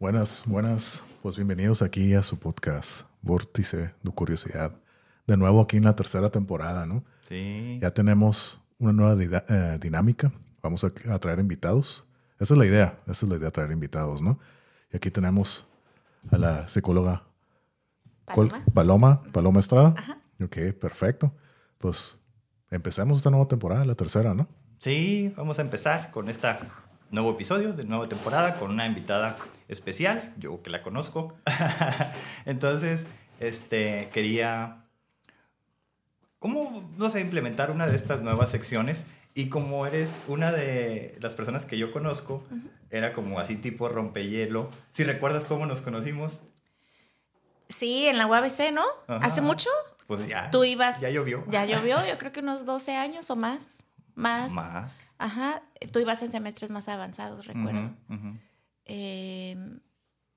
Buenas, buenas. Pues bienvenidos aquí a su podcast, Vórtice de Curiosidad. De nuevo aquí en la tercera temporada, ¿no? Sí. Ya tenemos una nueva eh, dinámica. Vamos a, a traer invitados. Esa es la idea. Esa es la idea, traer invitados, ¿no? Y aquí tenemos a la psicóloga Paloma. Paloma, Paloma Estrada. Ok, perfecto. Pues empecemos esta nueva temporada, la tercera, ¿no? Sí, vamos a empezar con este nuevo episodio de nueva temporada con una invitada especial, yo que la conozco. Entonces, este, quería, ¿cómo, no sé, implementar una de estas nuevas secciones? Y como eres una de las personas que yo conozco, era como así tipo rompehielo. Si recuerdas cómo nos conocimos, Sí, en la UABC, ¿no? Ajá. ¿Hace mucho? pues ya. Tú ibas. Ya llovió. Ya llovió, yo creo que unos 12 años o más. Más. Más. Ajá. Tú ibas en semestres más avanzados, recuerdo. Ujú, Eh,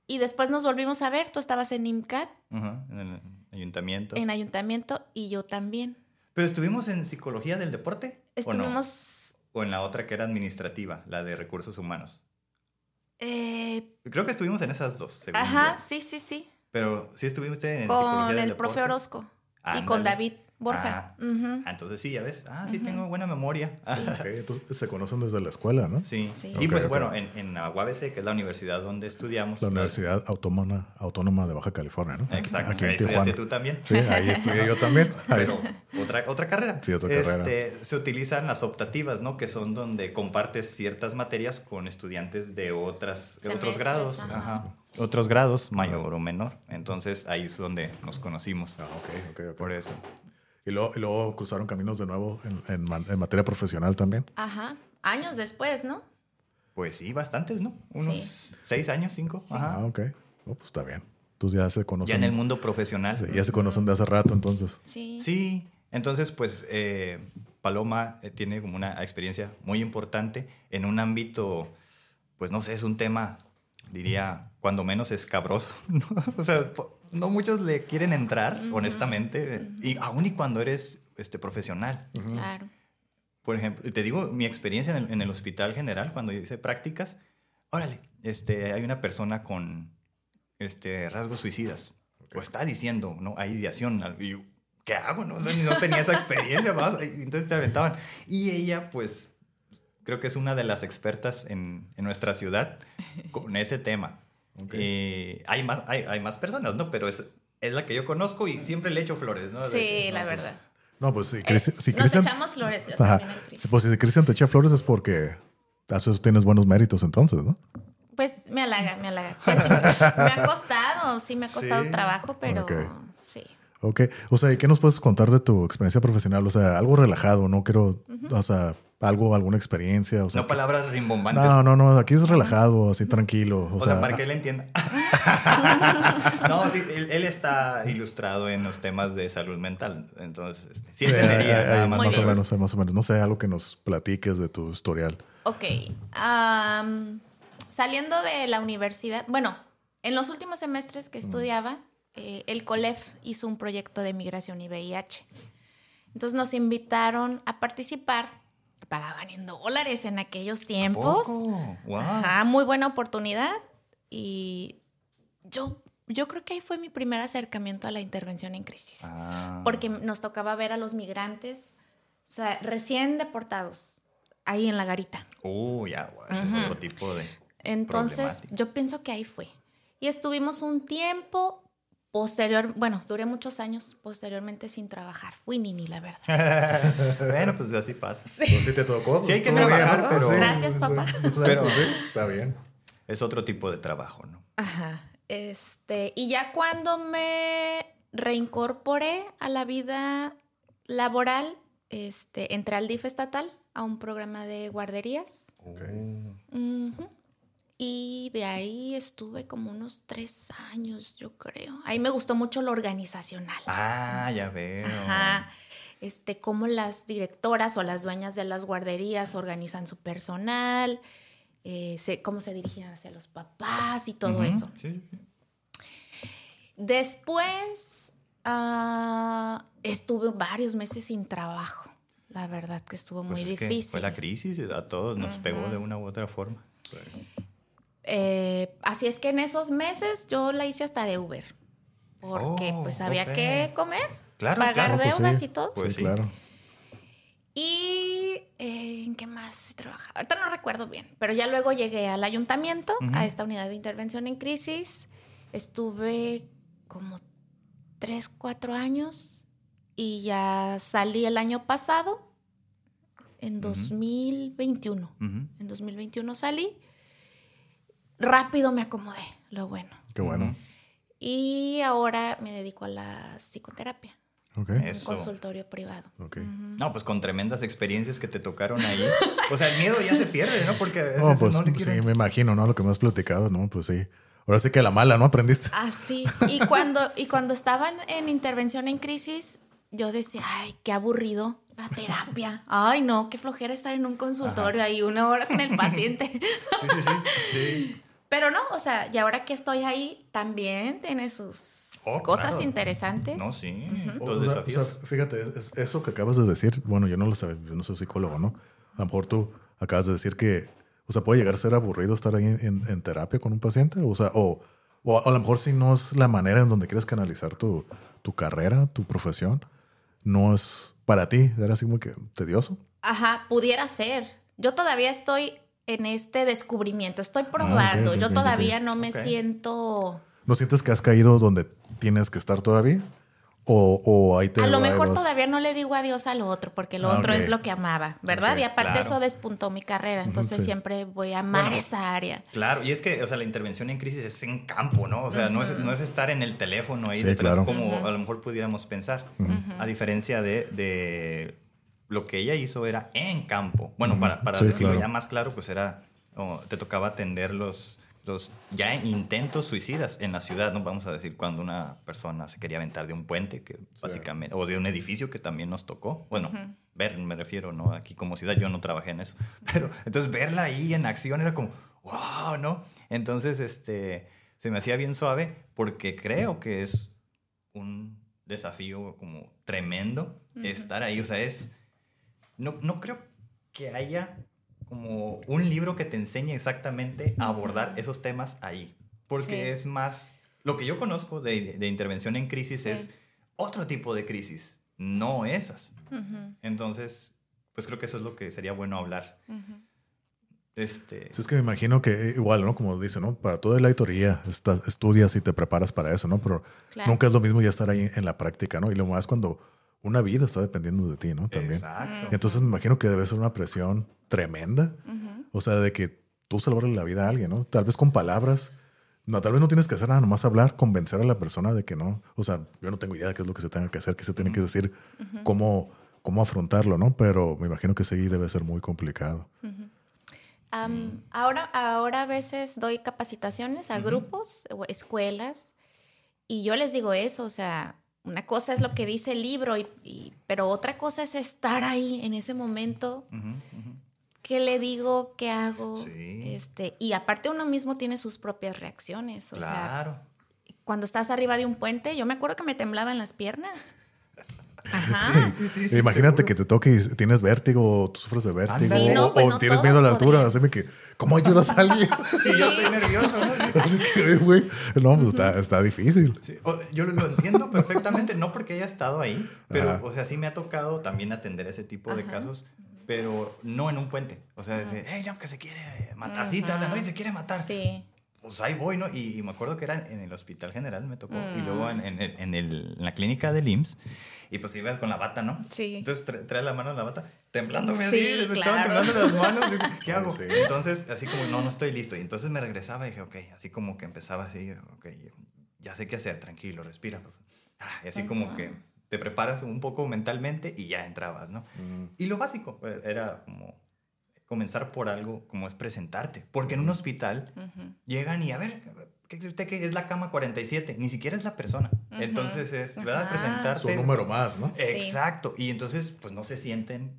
y después nos volvimos a ver. Tú estabas en IMCAT, en el ayuntamiento. en ayuntamiento, y yo también. Pero estuvimos en psicología del deporte. ¿o no? Estuvimos. O en la otra que era administrativa, la de recursos humanos. eh, Creo que estuvimos en esas dos, según ajá, yo. sí, sí, sí. Pero sí estuvimos en psicología Con del el deporte. profe Orozco. Y con David Borja. Ah. Ah, entonces sí, ya ves. Ah, sí, tengo buena memoria. Ok, entonces se conocen desde la escuela, ¿no? Sí. Sí. Y pues bueno, en, en UABC, que es la universidad donde estudiamos. La pues, Universidad Autónoma, Autónoma de Baja California, ¿no? Exacto. Aquí Ahí en estudiaste tú también. Sí, ahí estudié yo también. Ahí Pero es- otra, otra carrera. Sí, otra carrera. Este, se utilizan las optativas, ¿no? Que son donde compartes ciertas materias con estudiantes de otras, de otros grados. ajá. Ajá. Otros grados, mayor o menor. Entonces ahí es donde nos conocimos. Ah, ok, ok, ok. Por eso. Y luego, y luego cruzaron caminos de nuevo en, en ma- en materia profesional también. Ajá. Años después, ¿no? Pues sí, bastantes, ¿no? Unos Sí. seis años, cinco. Ajá. Ah, ok. Oh, pues está bien. Entonces ya se conocen. Ya en el mundo profesional. Sí, ya se conocen de hace rato, entonces. Sí. Sí, entonces pues eh, Paloma eh, tiene como una experiencia muy importante en un ámbito, pues no sé, es un tema, diría, cuando menos escabroso, ¿no? O sea, no muchos le quieren entrar, honestamente, y aún y cuando eres este, profesional. Claro. Por ejemplo, te digo, mi experiencia en el, en el hospital general, cuando hice prácticas, órale, este, hay una persona con este, rasgos suicidas. O está diciendo, ¿no? Hay ideación. Y yo, ¿qué hago? No, no, no tenía esa experiencia. más. Entonces te aventaban. Y ella, pues, creo que es una de las expertas en, en nuestra ciudad con ese tema. Ok. Eh, hay, más, hay, hay más personas, ¿no? Pero es, es la que yo conozco y siempre le echo flores, ¿no? Sí, no, la pues, verdad. No, pues si, Eh, Cristi- si nos echamos flores, yo Ajá. Pues si Cristian te echa flores es porque a eso tienes buenos méritos entonces, ¿no? Pues me halaga, me halaga. Pues, sí, me ha costado, sí me ha costado Sí. trabajo, pero Ok. sí. Ok. O sea, ¿y qué nos puedes contar de tu experiencia profesional? O sea, algo relajado, no quiero, o sea, algo, alguna experiencia. O sea, No palabras rimbombantes. no, no, no, aquí es relajado, así tranquilo. O, O, sea, para que él entienda. no, sí, él, él está ilustrado en los temas de salud mental. Entonces, este, sí eh, entendería eh, nada eh, más. más o menos, eh, más o menos. No sé, algo que nos platiques de tu historial. Ok. saliendo de la universidad, bueno, en los últimos semestres que estudiaba, eh, el COLEF hizo un proyecto de migración y VIH. Entonces nos invitaron a participar. Pagaban en dólares en aquellos tiempos. Wow. Ajá, muy buena oportunidad. Y yo, yo creo que ahí fue mi primer acercamiento a la intervención en crisis. Ah. Porque nos tocaba ver a los migrantes o sea, recién deportados ahí en la garita. Uh, ya, wow, ese es Ujú. otro tipo de. Entonces, yo pienso que ahí fue. Y estuvimos un tiempo posterior, bueno, duré muchos años posteriormente sin trabajar. Fui nini, la verdad. bueno, pues así pasa. Pues sí te tocó. Sí hay que bien, trabajar, ¿no? pero- Gracias, papá. Pero- Pues sí, está bien. Es otro tipo de trabajo, ¿no? Ajá. Este, y ya cuando me reincorporé a la vida laboral, este, entré al DIF estatal a un programa de guarderías. Ok. Ujú. Y de ahí estuve como unos tres años, yo creo. Ahí me gustó mucho lo organizacional. Ah, ya veo. Ajá. Este, cómo las directoras o las dueñas de las guarderías organizan su personal, eh, se- cómo se dirigían hacia los papás y todo eso. sí. Después ah, estuve varios meses sin trabajo. La verdad que estuvo Pues muy es que difícil. Fue la crisis, a todos nos pegó de una u otra forma. Eh, así es que en esos meses yo la hice hasta de Uber. Porque Oh, pues había ok. que comer, Claro, pagar claro, pues, deudas sí. y todo. Pues sí, claro. Y eh, en qué más he trabajado. Ahorita no recuerdo bien, pero ya luego llegué al ayuntamiento, a esta unidad de intervención en crisis. Estuve como tres, cuatro años y ya salí el año pasado, en 2021. Ujú. En 2021 salí. Rápido me acomodé, lo bueno. Qué bueno. Y ahora me dedico a la psicoterapia, Ok. Eso. un consultorio privado. Ok. Ujú. No, pues con tremendas experiencias que te tocaron ahí. O sea, el miedo ya se pierde, ¿no? Porque a veces No, pues no le sí, quieren- me imagino, ¿no? Lo que me has platicado, ¿no? Pues sí. Ahora sí que a la mala, ¿no? Aprendiste. Así. Y cuando, y cuando estaban en intervención en crisis, yo decía, ay, qué aburrido la terapia. Ay, no, qué flojera estar en un consultorio ahí una hora con el paciente. Sí, sí, sí. sí. Pero no, o sea, y ahora que estoy ahí, también tiene sus Oh, cosas claro. interesantes. No, sí. O Los sea, desafíos. o sea, fíjate, es- es- eso que acabas de decir, bueno, yo no lo sé, yo no soy psicólogo, ¿no? A lo mejor tú acabas de decir que, o sea, puede llegar a ser aburrido estar ahí en, en- en terapia con un paciente, o sea, o, o a lo mejor si no es la manera en donde quieres canalizar tu, tu carrera, tu profesión, no es para ti, era así como que tedioso. Ajá, pudiera ser. Yo todavía estoy en este descubrimiento, estoy probando. Ah, ok, Yo todavía no me siento... ¿No sientes que has caído donde tienes que estar todavía? ¿O, o ahí te A lo mejor vas- todavía no le digo adiós a lo otro, porque lo Ah, otro es lo que amaba, ¿verdad? Y aparte claro. eso despuntó mi carrera, entonces sí. siempre voy a amar Bueno. esa área. Claro, y es que, o sea, la intervención en crisis es en campo, ¿no? O sea, no, es, no es estar en el teléfono ahí Sí, detrás claro. como a lo mejor pudiéramos pensar. A diferencia de, de lo que ella hizo era en campo. Bueno, para, para Sí, decirlo claro. ya más claro, pues era, oh, te tocaba atender los, los ya intentos suicidas en la ciudad, ¿no? Vamos a decir, cuando una persona se quería aventar de un puente, que básicamente, o de un edificio que también nos tocó. Bueno, ver, me refiero, ¿no? Aquí como ciudad yo no trabajé en eso. Pero entonces verla ahí en acción era como, wow, ¿no? Entonces, este, se me hacía bien suave porque creo que es un desafío como tremendo estar ahí. O sea, es, no, no creo que haya como un libro que te enseñe exactamente a abordar esos temas ahí. Porque Sí. es más, lo que yo conozco de, de intervención en crisis Sí. es otro tipo de crisis, no esas. Entonces, pues creo que eso es lo que sería bueno hablar. Este, Sí, es que me imagino que igual, ¿no? Como dice, ¿no? Para toda la teoría estás- estudias y te preparas para eso, ¿no? Pero Claro. nunca es lo mismo ya estar ahí en la práctica, ¿no? Y lo más cuando una vida está dependiendo de ti, ¿no? También. Exacto. Entonces me imagino que debe ser una presión tremenda. O sea, de que tú salvarle la vida a alguien, ¿no? Tal vez con palabras. No, tal vez no tienes que hacer nada, nomás hablar, convencer a la persona de que no. O sea, yo no tengo idea de qué es lo que se tenga que hacer, qué se tiene que decir, cómo, cómo afrontarlo, ¿no? Pero me imagino que sí debe ser muy complicado. Ahora, ahora a veces doy capacitaciones a grupos o escuelas y yo les digo eso, o sea, una cosa es lo que dice el libro, y, y- pero otra cosa es estar ahí en ese momento. ¿Qué le digo? ¿Qué hago? Sí. Este, y aparte uno mismo tiene sus propias reacciones. O sea, Claro. cuando estás arriba de un puente, yo me acuerdo que me temblaban las piernas. Ajá. Sí, sí, sí, Imagínate seguro. que te toque y tienes vértigo, o tú sufres de vértigo, no, o, pues o no tienes miedo a la altura. podrían. Así que, ¿cómo ayudas a alguien? Sí, yo estoy nervioso, ¿no? Sí. Así que, güey, no, pues está, está difícil. Sí, o- yo lo, lo entiendo perfectamente, no porque haya estado ahí, pero, Ajá. o sea, sí me ha tocado también atender ese tipo de Ajá. casos, pero no en un puente. O sea, decir, hey, no, que se quiere matar, sí, te hablan, Ajá. oye, se quiere matar. Sí. Pues ahí voy, ¿no? Y, y me acuerdo que era en el Hospital General, me tocó, y Mm. luego en, en- en el- en la clínica del IMSS, y pues ibas con la bata, ¿no? Sí. Entonces tra- trae la mano en la bata, temblándome Sí, así, me estaban claro. temblando las manos, digo, ¿qué hago? Sí. Entonces, así como, no, no estoy listo. Y entonces me regresaba y dije, ok, así como que empezaba así, ok, ya sé qué hacer, tranquilo, respira. por favor. Ah, Y así como que te preparas un poco mentalmente y ya entrabas, ¿no? Y lo básico eh, era como comenzar por algo como es presentarte. Porque en un hospital Ujú. llegan y a ver, ¿qué usted que es la cama 47? Ni siquiera es la persona. Ujú. Entonces es, ¿verdad? Ajá. Presentarte. Su número más, ¿no? Sí. Exacto. Y entonces, pues no se sienten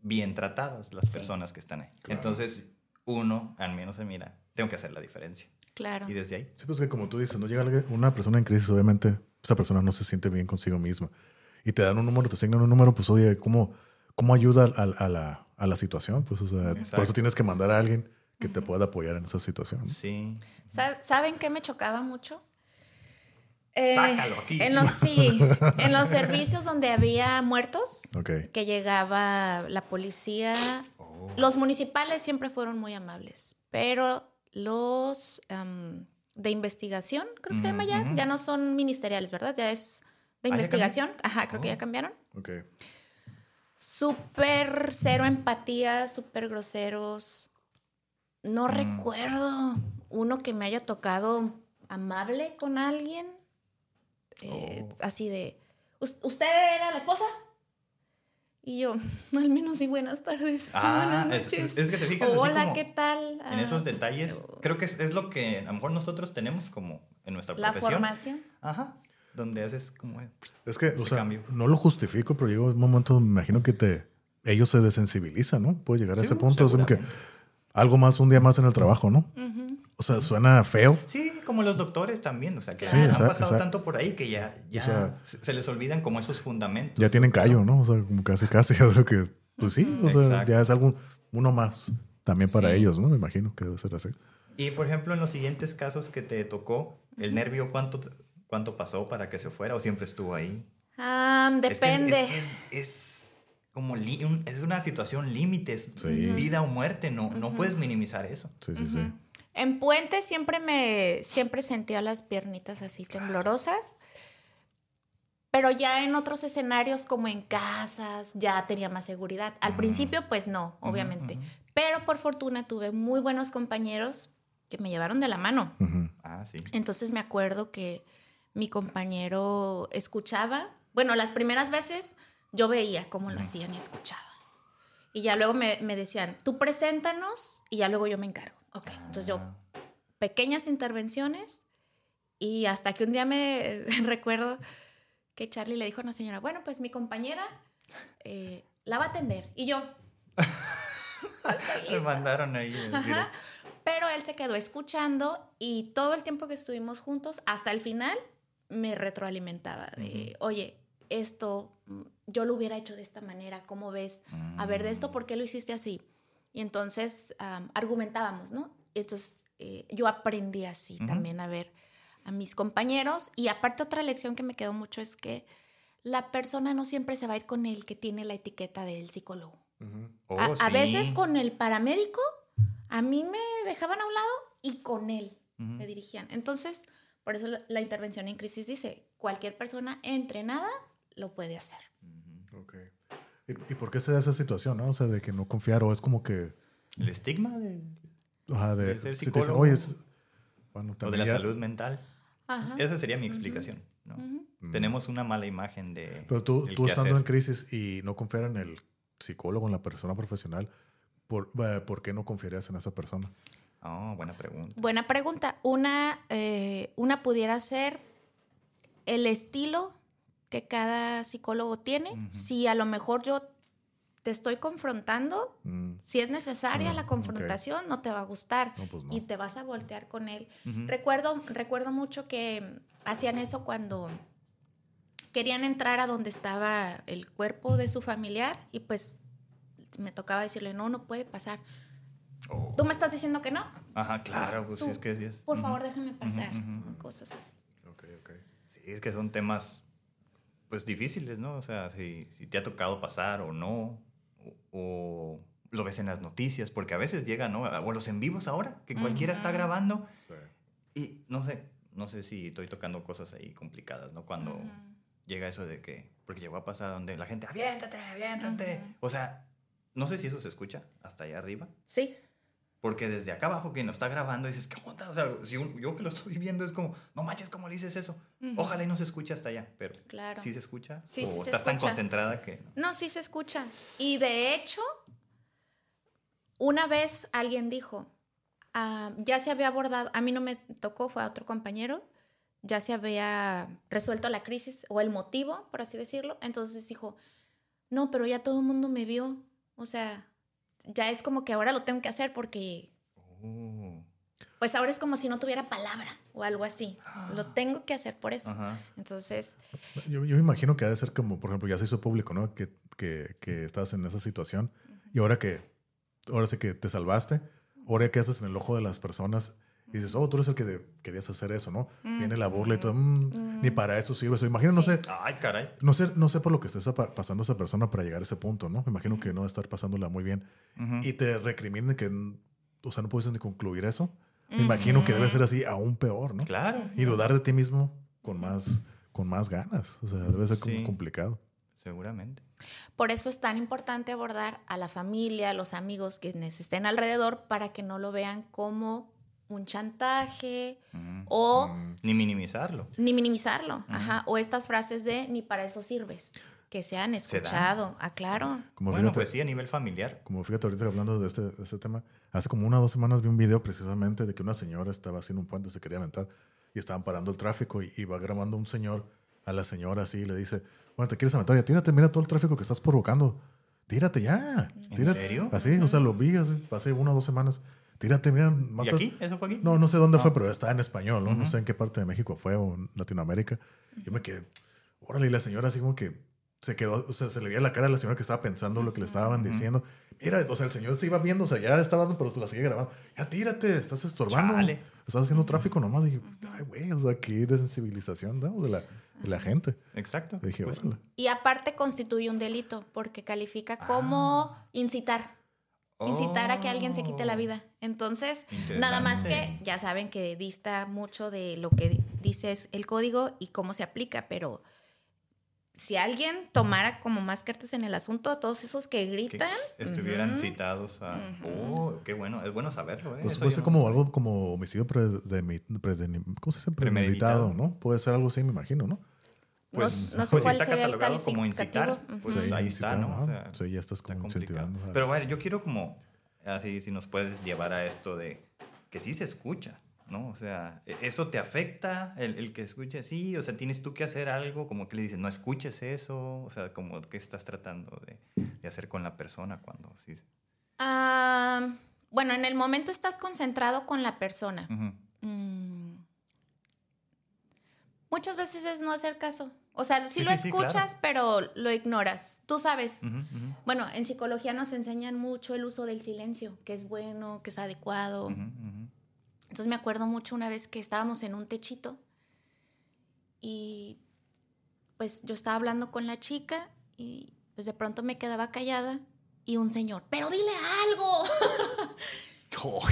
bien tratadas las Sí. personas que están ahí. Claro. Entonces, uno, al menos se mira, tengo que hacer la diferencia. Claro. Y desde ahí. Sí, pues que como tú dices, no llega una persona en crisis, obviamente esa persona no se siente bien consigo misma. Y te dan un número, te asignan un número, pues oye, ¿cómo, cómo ayuda a, a la, a la situación? Pues o sea, por eso tienes que mandar a alguien que te pueda apoyar en esa situación. Sí. Sa- ¿Saben qué me chocaba mucho? Eh, Sácalo aquí, En sí. los, sí, en los servicios donde había muertos, que llegaba la policía. Oh. Los municipales siempre fueron muy amables, pero los em, de investigación, creo que se llama ya, ya no son ministeriales, ¿verdad? Ya es de Ah, ¿ya investigación. Ajá, creo que Oh. ya cambiaron. Ok. Súper cero empatía, súper groseros. No Mm. recuerdo uno que me haya tocado amable con alguien. Eh, Oh. Así de, "¿Us- ¿usted era la esposa? Y yo, al menos sí, buenas tardes. Ah, buenas es, noches. es- es que te fijas así Hola, como ¿qué tal? en esos Ah, detalles. Creo que es, es lo que a lo mejor nosotros tenemos como en nuestra La profesión. formación. Ajá. Donde haces como... Es que, o sea, cambio. no lo justifico, pero llega un momento, me imagino que te, ellos se desensibilizan, ¿no? Puede llegar a Sí, ese punto. Es como que algo más, un día más en el trabajo, ¿no? Ujú. O sea, suena feo. Sí, como los doctores también, o sea, que Sí, han exacto, pasado exacto. tanto por ahí que ya, ya O sea, se les olvidan como esos fundamentos. Ya tienen callo, ¿no? O sea, como casi, casi. Lo que, pues sí, o sea, Exacto. ya es algo, uno más también para Sí. ellos, ¿no? Me imagino que debe ser así. Y por ejemplo, en los siguientes casos que te tocó, ¿el nervio cuánto, cuánto pasó para que se fuera o siempre estuvo ahí? Ah, Es que es- depende. Es, es- es como li- un- es una situación límite, es Sí. vida o muerte, no, no puedes minimizar eso. Sí, sí, sí. En Puente siempre me siempre sentía las piernitas así temblorosas. Pero ya en otros escenarios como en casas ya tenía más seguridad. Al principio pues no, obviamente. Pero por fortuna tuve muy buenos compañeros que me llevaron de la mano. Ah, sí. Entonces me acuerdo que mi compañero escuchaba. Bueno, las primeras veces yo veía cómo lo hacían y escuchaba. Y ya luego me, me decían, tú preséntanos y ya luego yo me encargo. Ok, entonces yo Ah, pequeñas intervenciones y hasta que un día me recuerdo que Charlie le dijo a una señora, bueno, pues mi compañera eh, la va a atender. Y yo, Me mandaron ahí. el Ajá. Pero él se quedó escuchando y todo el tiempo que estuvimos juntos, hasta el final, me retroalimentaba de, oye, esto mm, yo lo hubiera hecho de esta manera, ¿cómo ves? A ver, de esto, Mm. ¿por qué lo hiciste así? Y entonces am, argumentábamos, ¿no? Entonces eh, yo aprendí así también a ver a mis compañeros. Y aparte otra lección que me quedó mucho es que la persona no siempre se va a ir con el que tiene la etiqueta del psicólogo. Oh, A, a sí. veces con el paramédico, a mí me dejaban a un lado y con él se dirigían. Entonces, por eso la, la intervención en crisis dice, cualquier persona entrenada lo puede hacer. Ok. ¿Y, y por qué se da esa situación, no? O sea, de que no confiar o es como que, El estigma de, ajá, de, De ser si te dicen, psicólogo. oye, es- bueno, o de la ya- salud mental. Ajá. Esa sería mi explicación. Mm. Tenemos una mala imagen de. Pero tú, tú estando hacer. en crisis y no confiar en el psicólogo, en la persona profesional, ¿por, eh, ¿por qué no confiarías en esa persona? Oh, buena pregunta. Buena pregunta. Una, eh, una pudiera ser el estilo que cada psicólogo tiene. Si a lo mejor yo te estoy confrontando, Mm, si es necesaria Ah, la confrontación, no te va a gustar no, pues no. y te vas a voltear con él. Recuerdo, recuerdo mucho que hacían eso cuando querían entrar a donde estaba el cuerpo de su familiar y pues me tocaba decirle, no, no puede pasar. Oh. ¿Tú me estás diciendo que no? Ajá, claro, pues sí, es que sí es. Por favor, déjame pasar. Ujú, ujú. Cosas así. Ok, ok. Sí, es que son temas, pues difíciles, ¿no? O sea, si, si te ha tocado pasar o no, o, o lo ves en las noticias, porque a veces llegan, ¿no? O los en vivos ahora, que cualquiera está Ujú. grabando. Sí. Y no sé, no sé si estoy tocando cosas ahí complicadas, ¿no? Cuando llega eso de que, porque llegó a pasar donde la gente, aviéntate, aviéntate. O sea, no sé si eso se escucha hasta allá arriba. Sí. Porque desde acá abajo quien lo está grabando dices, ¿qué onda? O sea, si un- yo que lo estoy viendo es como, no manches, ¿cómo le dices eso? Ojalá y no se escuche hasta allá, pero Claro. ¿sí se escucha? Sí, ¿O sí se estás tan concentrada que...? No, sí se escucha. Y de hecho, una vez alguien dijo, ah, ya se había abordado, a mí no me tocó, fue a otro compañero, ya se había resuelto la crisis o el motivo, por así decirlo. Entonces dijo, no, pero ya todo el mundo me vio. O sea, ya es como que ahora lo tengo que hacer porque, Oh. pues ahora es como si no tuviera palabra o algo así. Lo tengo que hacer por eso. Ajá. Entonces, Yo, yo me imagino que ha de ser como, por ejemplo, ya se hizo público, ¿no? Que, que, que estás en esa situación y ahora que, ahora sí que te salvaste, ahora que haces en el ojo de las personas y dices, oh, tú eres el que de- querías hacer eso, ¿no? Viene la burla y todo, "Mm, ni para eso sirve. eso. imagino, no sé, Ay, caray. no sé, no sé por lo que esté pa- pasando esa persona para llegar a ese punto, ¿no? Me imagino que no va a estar pasándola muy bien. Y te recriminen que, mm, o sea, no puedes ni concluir eso. Me imagino que debe ser así aún peor, ¿no? Claro. Y dudar de ti mismo con más, con más ganas. O sea, debe ser como Sí. complicado. Seguramente. Por eso es tan importante abordar a la familia, a los amigos quienes estén alrededor para que no lo vean como un chantaje Ujú. o Mm. Ni minimizarlo. ni minimizarlo, ajá, o estas frases de ni para eso sirves, que se han escuchado, ah, claro. Como bueno, fíjate, pues sí, a nivel familiar. como fíjate ahorita hablando de este, de este tema, hace como una o dos semanas vi un video precisamente de que una señora estaba haciendo un puente, se quería aventar y estaban parando el tráfico y, y va grabando un señor a la señora así y le dice, bueno, te quieres aventar, ya tírate, mira todo el tráfico que estás provocando. Tírate ya. ¿En tírate". serio? Así, o sea, lo vi hace, hace una o dos semanas. Tírate, mira. más ¿Y estás- aquí? ¿Eso fue aquí? No, no sé dónde Ah. fue, pero está en español, ¿no? No sé en qué parte de México fue o en Latinoamérica. Yo me quedé, órale, y la señora así como que se quedó, o sea, se le veía la cara a la señora que estaba pensando lo que le estaban diciendo. Mira, o sea, el señor se iba viendo, o sea, ya estaba dando, pero la seguía grabando. Ya tírate, estás estorbando. Chale. Estás haciendo tráfico nomás. dije, ay, güey, o sea, qué desensibilización, ¿no? De la, de la gente. Exacto. Le dije, Pues, órale. Y aparte constituye un delito porque califica como incitar. Incitar a que alguien se quite la oh. vida. Entonces, nada más que ya saben que dista mucho de lo que dice es el código y cómo se aplica, pero si alguien tomara como más cartas en el asunto, todos esos que que gritan, estuvieran citados a... Oh, qué bueno. Es bueno saberlo, ¿eh? Pues puede ser no- como algo como homicidio predemi- predeni- ¿cómo se dice? Premeditado, Premeditado. ¿no? Puede ser algo así, me imagino, ¿no? Pues, no, no sé pues si cuál está catalogado como incitar, pues Ujú. Sí, ahí está, ¿no? O sea, sí, ya estás está como incentivando Pero bueno, yo quiero como, así, si nos puedes llevar a esto de que sí se escucha, ¿no? O sea, ¿e- ¿eso te afecta el, el que escuche así? O sea, ¿tienes tú que hacer algo como que le dices, no escuches eso? O sea, como que estás tratando de, de hacer con la persona cuando sí. Ah, bueno, en el momento estás concentrado con la persona. Mm. Muchas veces es no hacer caso. O sea, sí, Sí, lo sí, sí, escuchas, pero lo ignoras. Tú sabes. Bueno, en psicología nos enseñan mucho el uso del silencio, que es bueno, que es adecuado. Entonces me acuerdo mucho una vez que estábamos en un techito y pues yo estaba hablando con la chica y pues de pronto me quedaba callada y un señor, pero dile algo.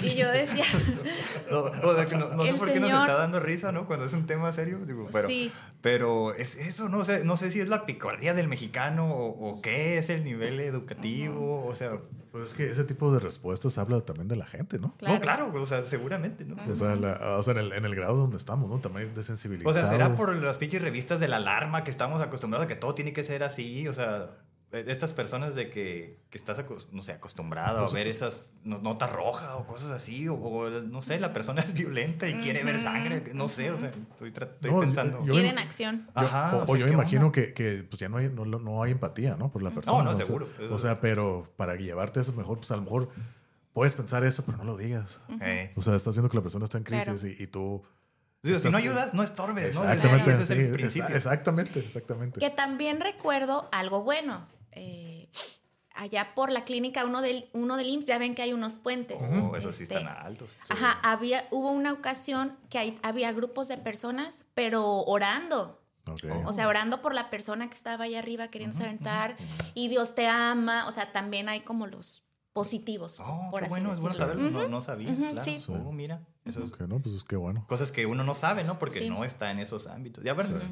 Y yo decía, No, o sea, que no, no sé El por qué nos señor- está dando risa, ¿no? Cuando es un tema serio. Digo, pero, Sí. pero es eso, no sé, no sé si es la picardía del mexicano o, o qué es el nivel educativo. O sea, Pues es que ese tipo de respuestas habla también de la gente, ¿no? Claro. no, claro, o sea, seguramente, ¿no? O sea, la- o sea, en, el, en el grado donde estamos, ¿no? También O desensibilizados. sea, será por las pinches revistas de la alarma que estamos acostumbrados a que todo tiene que ser así. O sea, estas personas de que, que estás, no sé, acostumbrado a ver esas no- notas rojas o cosas así. O, o, no sé, la persona es violenta y quiere ver sangre. No sé, o sea, estoy, estoy No, pensando. yo- quieren acción. Yo- Ajá, o, o o sea, yo ¿qué me imagino onda? que, que, pues ya no hay, no, no hay empatía, ¿no? Por la persona. no, o sea, seguro. O sea, pero para llevarte eso mejor, pues a lo mejor puedes pensar eso, pero no lo digas. Eh. O sea, estás viendo que la persona está en crisis Claro. y, y tú... O sea, si estás- no ayudas, no estorbes, ¿no? Exactamente, Ese es el sí, principio. exa- exactamente, exactamente. Que también recuerdo algo bueno. Eh, allá por la clínica uno del, uno del IMSS, ya ven que hay unos puentes. Oh, esos sí Este, están altos. Ajá, había, hubo una ocasión que hay- había grupos de personas, pero orando. O sea, orando por la persona que estaba allá arriba queriéndose aventar. Y Dios te ama. O sea, también hay como los positivos. Oh, por qué así bueno, es bueno saberlo. No, no sabía, ujú, claro. sí. Oh, mira, eso es Ok, no, pues es que bueno. cosas que uno no sabe, ¿no? Porque Sí. no está en esos ámbitos. Y a veces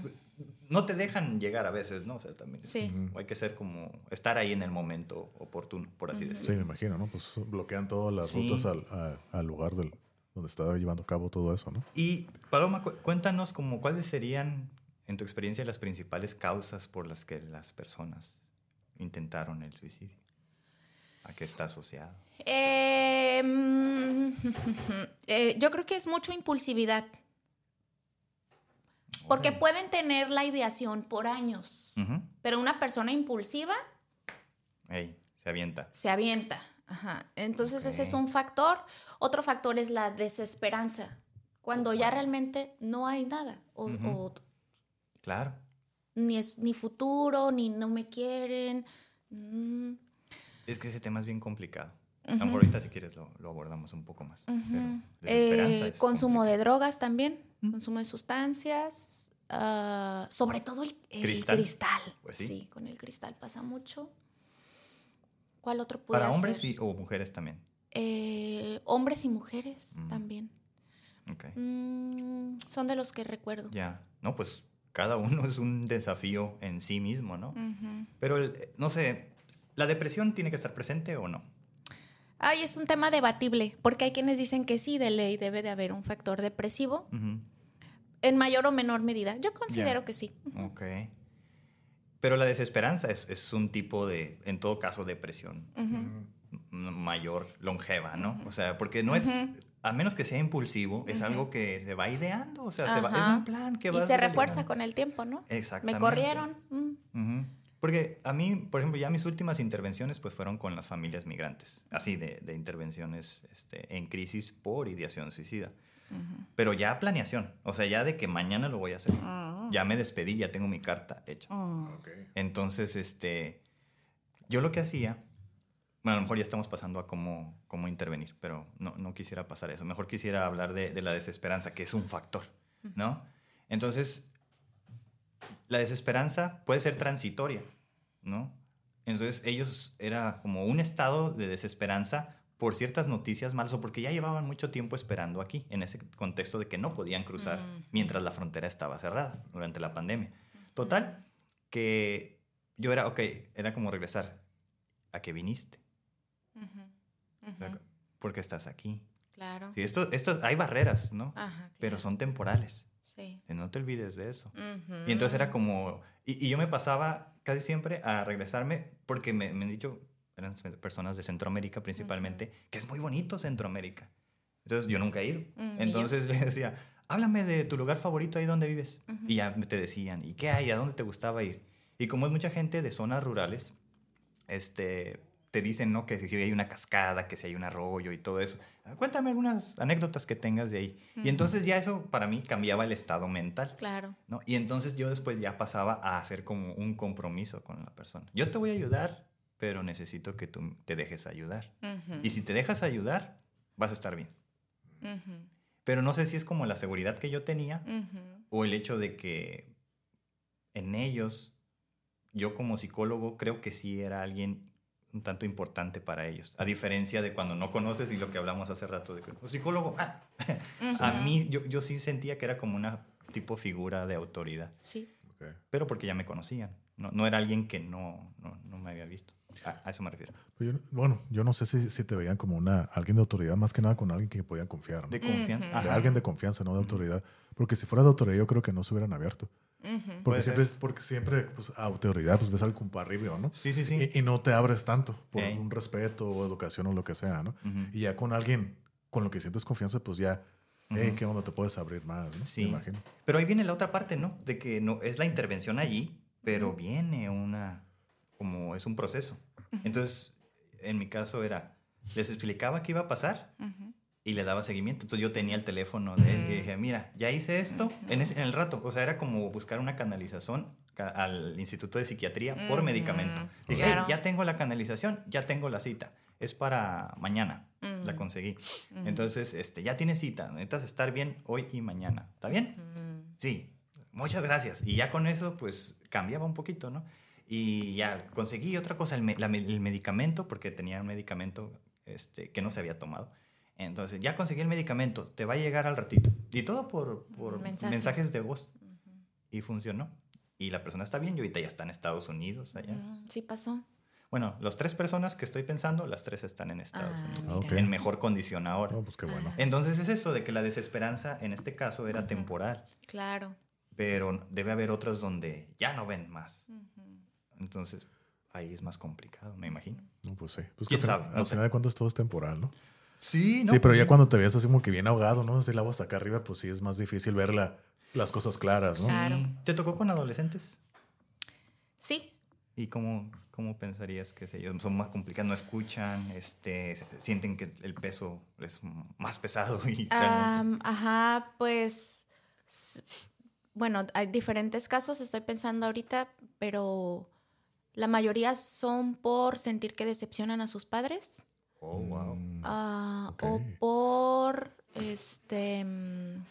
no te dejan llegar a veces, ¿no? O sea, también Sí. hay que ser como estar ahí en el momento oportuno, por así Sí, decirlo. me imagino, ¿no? Pues bloquean todas las Sí. rutas al, a- al lugar del, donde estaba llevando a cabo todo eso, ¿no? Y Paloma, cu- cuéntanos como cuáles serían, en tu experiencia, las principales causas por las que las personas intentaron el suicidio. ¿A qué está asociado? Eh, mm, eh, yo creo que es mucho impulsividad. Porque pueden tener la ideación por años, pero una persona impulsiva Ey, se avienta. se avienta. Ajá. Entonces ese es un factor. Otro factor es la desesperanza, cuando ya realmente no hay nada. O, Ujú. o Claro. ni, es, ni futuro, ni no me quieren. Mm, Es que ese tema es bien complicado. Mejor ahorita si quieres lo, lo abordamos un poco más. Pero Ujú. desesperanza Eh, consumo de drogas también, Mm. consumo de sustancias, ah, sobre todo el, el Cristal. cristal. Pues sí. con el cristal pasa mucho. ¿Cuál otro puede Para hombres y- o mujeres también. Eh, hombres y mujeres Mm. también. Ok. Mm, son de los que recuerdo. Ya. No, pues cada uno es un desafío en sí mismo, ¿no? Pero, el- no sé, ¿la depresión tiene que estar presente o no? Ay, es un tema debatible, porque hay quienes dicen que sí, de ley debe de haber un factor depresivo, en mayor o menor medida. Yo considero que sí. Ok. Pero la desesperanza es, es un tipo de, en todo caso, depresión mayor, longeva, ¿no? O sea, porque no es, a menos que sea impulsivo, es algo que se va ideando, o sea, se va- es un plan que Y se refuerza con el tiempo, ¿no? Exactamente. Me corrieron. mm. Porque a mí, por ejemplo, ya mis últimas intervenciones pues fueron con las familias migrantes, así de, de intervenciones este, en crisis por ideación suicida. Pero ya planeación, o sea, ya de que mañana lo voy a hacer. Ah. Ya me despedí, ya tengo mi carta hecha. Ok. Entonces, este, yo lo que hacía, bueno, a lo mejor ya estamos pasando a cómo, cómo intervenir, pero no, no quisiera pasar eso. Mejor quisiera hablar de, de la desesperanza, que es un factor, ¿no? Entonces, la desesperanza puede ser transitoria, ¿no? Entonces, ellos era como un estado de desesperanza por ciertas noticias malas o porque ya llevaban mucho tiempo esperando aquí, en ese contexto de que no podían cruzar Mm. mientras la frontera estaba cerrada durante la pandemia. Total, que yo era, ok, era como regresar. ¿A qué viniste? Ujú. O sea, Ujú. ¿Por qué estás aquí? Claro. Sí, esto, esto, hay barreras, ¿no? Ajá, Pero son temporales. Sí. No te olvides de eso. Ujú. Y entonces era como... Y, y yo me pasaba casi siempre a regresarme porque me, me han dicho, eran personas de Centroamérica principalmente, que es muy bonito Centroamérica. Entonces yo nunca he ido. Mm, y yo. entonces le decía, háblame de tu lugar favorito ahí donde vives. Y ya te decían, ¿y qué hay? ¿A dónde te gustaba ir? Y como es mucha gente de zonas rurales, este, te dicen, ¿no? Que si hay una cascada, que si hay un arroyo y todo eso. Ah, Cuéntame algunas anécdotas que tengas de ahí. Y Ujú. entonces ya eso para mí cambiaba el estado mental. Claro. ¿no? Y entonces yo después ya pasaba a hacer como un compromiso con la persona. Yo te voy a ayudar, pero necesito que tú te dejes ayudar. Ujú. Y si te dejas ayudar, vas a estar bien. Ujú. Pero no sé si es como la seguridad que yo tenía o el hecho de que en ellos, yo como psicólogo creo que sí era alguien un tanto importante para ellos. A diferencia de cuando no conoces y lo que hablamos hace rato de que "Oh, psicólogo, ah". a mí yo, yo sí sentía que era como una tipo figura de autoridad. Sí. Pero porque ya me conocían. No, no era alguien que no, no, no me había visto. A, a eso me refiero. Pues yo- bueno, yo no sé si, si te veían como una alguien de autoridad, más que nada con alguien que podían confiar. ¿no? De De, confianza. Ajá. alguien de confianza, no de autoridad. Porque si fuera de autoridad, yo creo que no se hubieran abierto. Porque siempre, es- porque siempre pues, a autoridad, pues ves para arriba, ¿no? Sí, sí, sí. Y, y no te abres tanto por un respeto o educación o lo que sea, ¿no? Ujú. Y ya con alguien con lo que sientes confianza, pues ya, hey, Ujú. ¿qué onda? Te puedes abrir más, ¿no? Sí. Me imagino. Pero ahí viene la otra parte, ¿no? De que no es la intervención allí, pero viene una, como es un proceso. Entonces, en mi caso era, les explicaba qué iba a pasar. Y le daba seguimiento. Entonces yo tenía el teléfono de él y Mm. dije, mira, ya hice esto en, ese- en el rato. O sea, era como buscar una canalización ca- al Instituto de Psiquiatría por Ujú. medicamento. Dije, Claro. "Hey, ya tengo la canalización, ya tengo la cita. Es para mañana. La Mm. conseguí. Entonces, este, ya tienes cita. Necesitas estar bien hoy y mañana. ¿Está bien? Sí. Muchas gracias. Y ya con eso, pues cambiaba un poquito, ¿no? Y ya conseguí otra cosa, el, me- la el medicamento, porque tenía un medicamento este, que no se había tomado. Entonces, ya conseguí el medicamento, te va a llegar al ratito. Y todo por, por Mensaje. mensajes de voz. Y funcionó. Y la persona está bien, y ahorita ya está en Estados Unidos, allá. Mm, Sí pasó. Bueno, las tres personas que estoy pensando, las tres están en Estados Ah, Unidos. Ah. En mejor condición ahora. Pues qué bueno. Entonces es eso de que la desesperanza en este caso era temporal, Claro. pero debe haber otras donde ya no ven más. Entonces ahí es más complicado, me imagino. No, pues sí. Pues ¿Quién que sabe? No al sé. final de cuentas todo es temporal, ¿no? Sí, sí, pero ya cuando te ves así como que bien ahogado, ¿no? Así el agua hasta acá arriba, pues sí es más difícil ver la- las cosas claras, ¿no? Claro. ¿Te tocó con adolescentes? Sí. ¿Y cómo, cómo pensarías que ellos? Son más complicados, no escuchan, este, sienten que el peso es más pesado y ajá, pues. Bueno, hay diferentes casos, estoy pensando ahorita, pero la mayoría son por sentir que decepcionan a sus padres Oh, wow. Mm, Ah. O por, este, mm,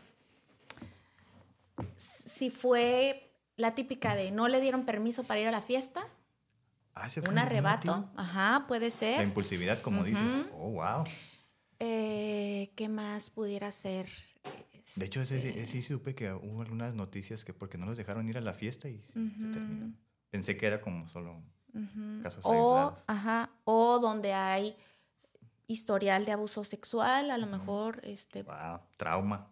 si fue la típica de no le dieron permiso para ir a la fiesta, Ah, ese fue un arrebato, motivo. ajá, puede La ser. impulsividad, como dices. Oh, wow. Eh, ¿Qué más pudiera ser? De hecho, ese, sí- Este, supe que hubo algunas noticias que porque no los dejaron ir a la fiesta y se- se terminó. Pensé que era como solo Ujú. casos o, aislados. ajá, o donde hay historial de abuso sexual, a lo mejor, este, wow, trauma.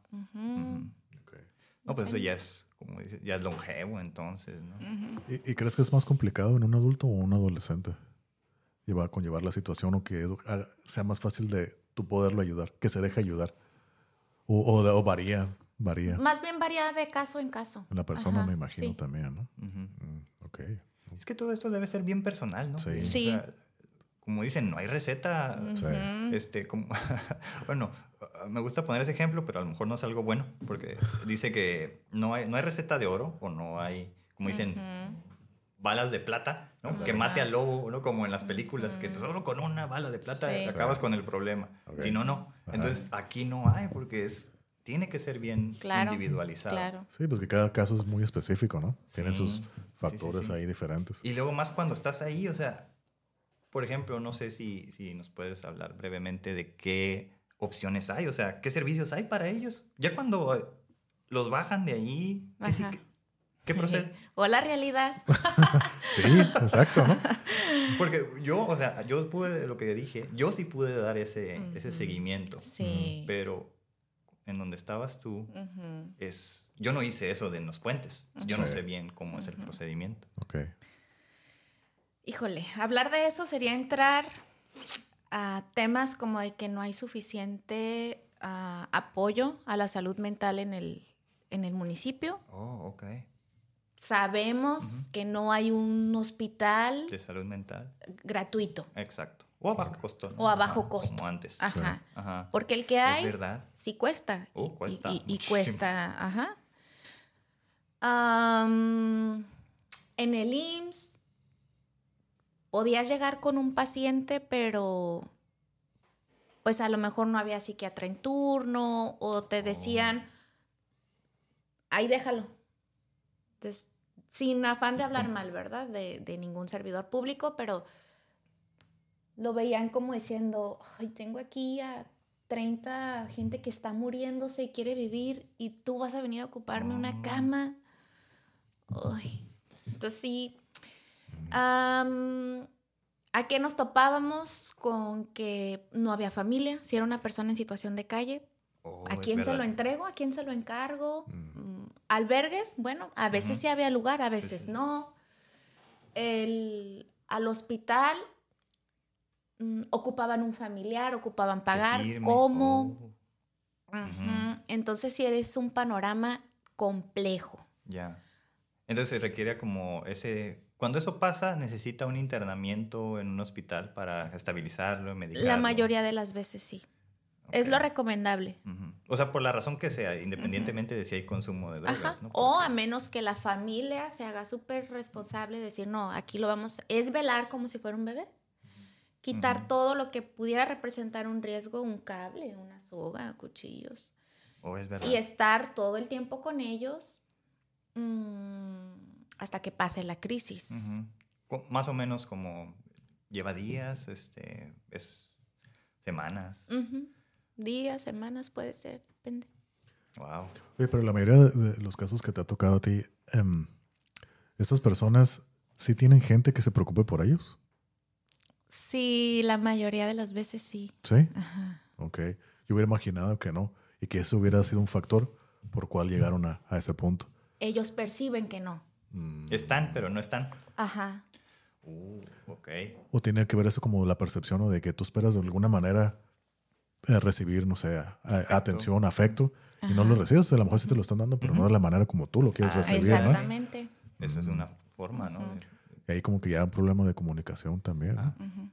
No, pues eso ya es, como dices, ya es longevo entonces, ¿no? ¿Y, y crees que es más complicado en un adulto o un adolescente? Llevar, conllevar la situación o que sea más fácil de tú poderlo ayudar, que se deje ayudar. O, o, de- o varía, varía. Más bien varía de caso en caso. En la persona Ajá, me imagino sí. también, ¿no? Mm, ok. Es que todo esto debe ser bien personal, ¿no? Sí. O Sí. sea, como dicen, no hay receta. Sí. Este, como, bueno, uh, me gusta poner ese ejemplo, pero a lo mejor no es algo bueno, porque dice que no hay, no hay receta de oro o no hay, como dicen, balas de plata, ¿no? Que mate al lobo, ¿no? Como en las películas, que solo con una bala de plata Sí. acabas con el problema. Si no, no. Ajá. Entonces, aquí no hay, porque es, tiene que ser bien Claro. individualizado. Claro. Sí, pues que cada caso es muy específico, ¿no? Tiene sus Sí, sí, factores sí. ahí diferentes. Y luego más cuando estás ahí, o sea, por ejemplo, no sé si, si nos puedes hablar brevemente de qué opciones hay, o sea, qué servicios hay para ellos. Ya cuando eh, los bajan de ahí, ¿qué, sí- Ajá. qué- qué procede? O la realidad. Sí, exacto, ¿no? Porque yo, o sea, yo pude, lo que dije, yo sí pude dar ese, ese seguimiento, Sí. pero en donde estabas tú, es, yo no hice eso de en los puentes, yo no sé bien cómo es el procedimiento. Ok. Híjole, hablar de eso sería entrar a temas como de que no hay suficiente ah, apoyo a la salud mental en el, en el municipio. Oh, ok. Sabemos que no hay un hospital De salud mental. gratuito Exacto. O a bajo costo. ¿no? o a bajo Ajá, costo. Como antes. Ajá. Ajá. Porque el que Es hay verdad. sí cuesta. Oh, y- cuesta Y, cuesta, ajá. En el IMSS podías llegar con un paciente, pero pues a lo mejor no había psiquiatra en turno o te decían, ahí déjalo. Entonces, sin afán de hablar mal, ¿verdad? De, de ningún servidor público, pero lo veían como diciendo, ay, tengo aquí a 30 gente que está muriéndose y quiere vivir y tú vas a venir a ocuparme una Mm. cama. Ay. Entonces sí. ¿A qué nos topábamos? Con que no había familia, si era una persona en situación de calle, Oh, ¿A quién se lo entrego? ¿A quién se lo encargo? Mm. Mm, ¿Albergues? Bueno, a veces sí había lugar, a veces sí. no. El, al hospital mm, ocupaban un familiar, ocupaban pagar, cómo. Oh. Entonces sí eres un panorama complejo. ya. Entonces requiere como ese... Cuando eso pasa, necesita un internamiento en un hospital para estabilizarlo, medicarlo. La mayoría de las veces sí. Es lo recomendable. O sea, por la razón que sea, independientemente de si hay consumo de drogas, Ajá. ¿no? O a menos que la familia se haga súper responsable, decir, no, aquí lo vamos, es velar como si fuera un bebé. Quitar Ujú. todo lo que pudiera representar un riesgo, un cable, una soga, cuchillos. Oh, es verdad. Y estar todo el tiempo con ellos mm, hasta que pase la crisis. Ujú. Co- Más o menos como lleva días, este, es semanas. Ujú. Días, semanas, puede ser, depende. Wow. Oye, pero la mayoría de, los casos que te ha tocado a ti, em, estas personas sí tienen gente que se preocupe por ellos. Sí, la mayoría de las veces sí. Sí. Ajá. Ok. Yo hubiera imaginado que no y que eso hubiera sido un factor por cual llegaron a, a ese punto. Ellos perciben que no. Mm. Están, pero no están. Ajá. Uh, ok. O tiene que ver eso como la percepción ¿no? de que tú esperas de alguna manera eh, recibir, no sé, a- Afecto. atención, afecto, y no Ajá. lo recibes. A lo mejor sí te lo están dando, pero no de la manera como tú lo quieres Ah, recibir, ¿no? Exactamente. Esa es una forma, ¿no? Y ahí como que ya un problema de comunicación también. ¿no? Ah. Ujú.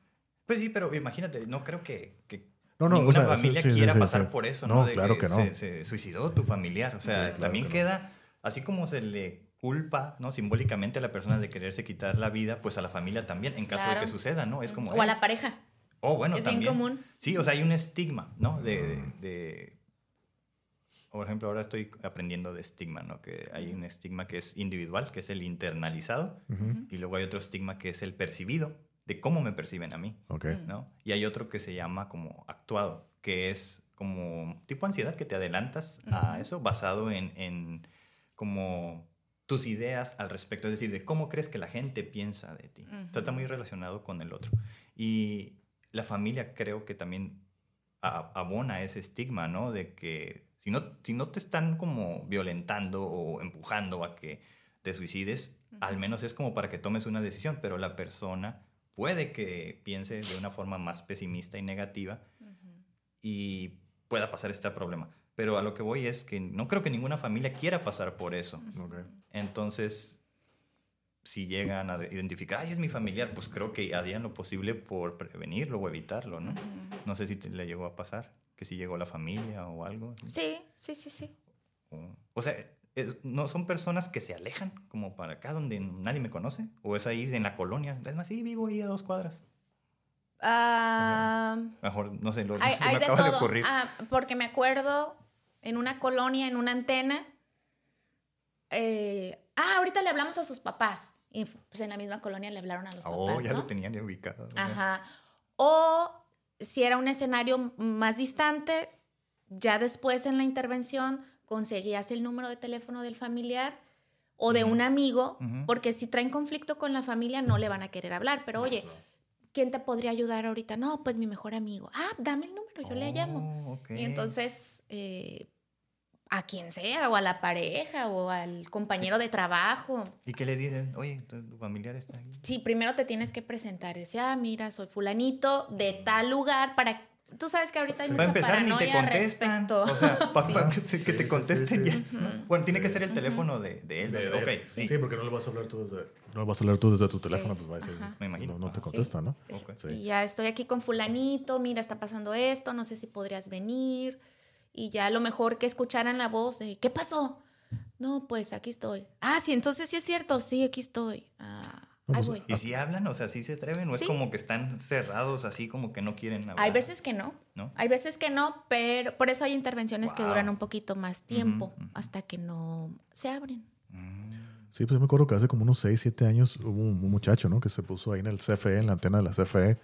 Pues sí, pero imagínate, no creo que, que No, no, o ninguna sea, sí, familia sí, sí, quiera sí, pasar sí. por eso, No, ¿no? De claro que no. Se, se suicidó tu familiar. O sea, Sí, claro también que no. queda, así como se le culpa, ¿no? Simbólicamente a la persona de quererse quitar la vida, pues a la familia también, en caso de Claro. que suceda, ¿no? Es como... O a "Eh, la pareja. Oh, bueno, Es también. común. Sí, o sea, hay un estigma, ¿no? De, de- por ejemplo, ahora estoy aprendiendo de estigma, ¿no? Que hay un estigma que es individual, que es el internalizado, y luego hay otro estigma que es el percibido, de cómo me perciben a mí, Ok. ¿no? Y hay otro que se llama como actuado, que es como tipo ansiedad, que te adelantas a eso basado en, en como tus ideas al respecto, es decir, de cómo crees que la gente piensa de ti. Ujú. Está muy relacionado con el otro. Y la familia creo que también abona ese estigma, ¿no? De que si no, si no te están como violentando o empujando a que te suicides, al menos es como para que tomes una decisión, pero la persona puede que piense de una forma más pesimista y negativa y pueda pasar este problema. Pero a lo que voy es que no creo que ninguna familia quiera pasar por eso. Entonces, si llegan a identificar, ay, es mi familiar, pues creo que harían lo posible por prevenirlo o evitarlo, ¿no? No sé si te- le llegó a pasar, que si llegó la familia o algo. Sí, sí, sí, sí. O, o sea, es- no son personas que se alejan como para acá donde nadie me conoce, o es ahí en la colonia. Es más, sí, vivo ahí a dos cuadras. Ah, Mejor, no sé, lo, hay, se me acaba de todo. ocurrir. Ah, porque me acuerdo en una colonia, en una antena. eh, ah, ahorita le hablamos a sus papás. Y pues en la misma colonia le hablaron a los oh, papás. ya ¿no? lo tenían ya ubicado. Ajá. O si era un escenario más distante, ya después en la intervención conseguías el número de teléfono del familiar o de un amigo, Ujú. porque si traen conflicto con la familia no le van a querer hablar. Pero oye, ¿quién te podría ayudar ahorita? No, pues mi mejor amigo. Ah, dame el número, yo le llamo. Oh. Y entonces, eh, a quien sea, o a la pareja, o al compañero de trabajo. ¿Y qué le dicen? Oye, tu, familiar está ahí. Sí, primero te tienes que presentar. Decía, ah, mira, soy fulanito de tal lugar para... Tú sabes que ahorita hay Para mucha empezar, ni te paranoia contestan. respecto. O sea, para Sí. que, se- que Sí, te sí, contesten sí, ya sí. es- Bueno, tiene que ser el teléfono de, de él. De- o sea, de- ok, sí. sí. porque no le vas a hablar tú desde, no vas a hablar tú desde tu teléfono, Sí. pues va a decir. Me imagino. No, no te contesta, ¿no? Ok. Sí. Y ya estoy aquí con fulanito, mira, está pasando esto, no sé si podrías venir. Y ya a lo mejor que escucharan la voz de, ¿qué pasó? No, pues aquí estoy. Ah, sí, entonces sí es cierto, sí, aquí estoy. Ah, No, pues. ¿Y si hablan? O sea, ¿sí se atreven? ¿O es como que están cerrados así como que no quieren hablar? Hay veces que no. ¿No? Hay veces que no, pero por eso hay intervenciones que duran un poquito más tiempo hasta que no se abren. Mm. Sí, pues yo me acuerdo que hace como unos 6, 7 años hubo un, un muchacho, ¿no? Que se puso ahí en el CFE, en la antena de la CFE.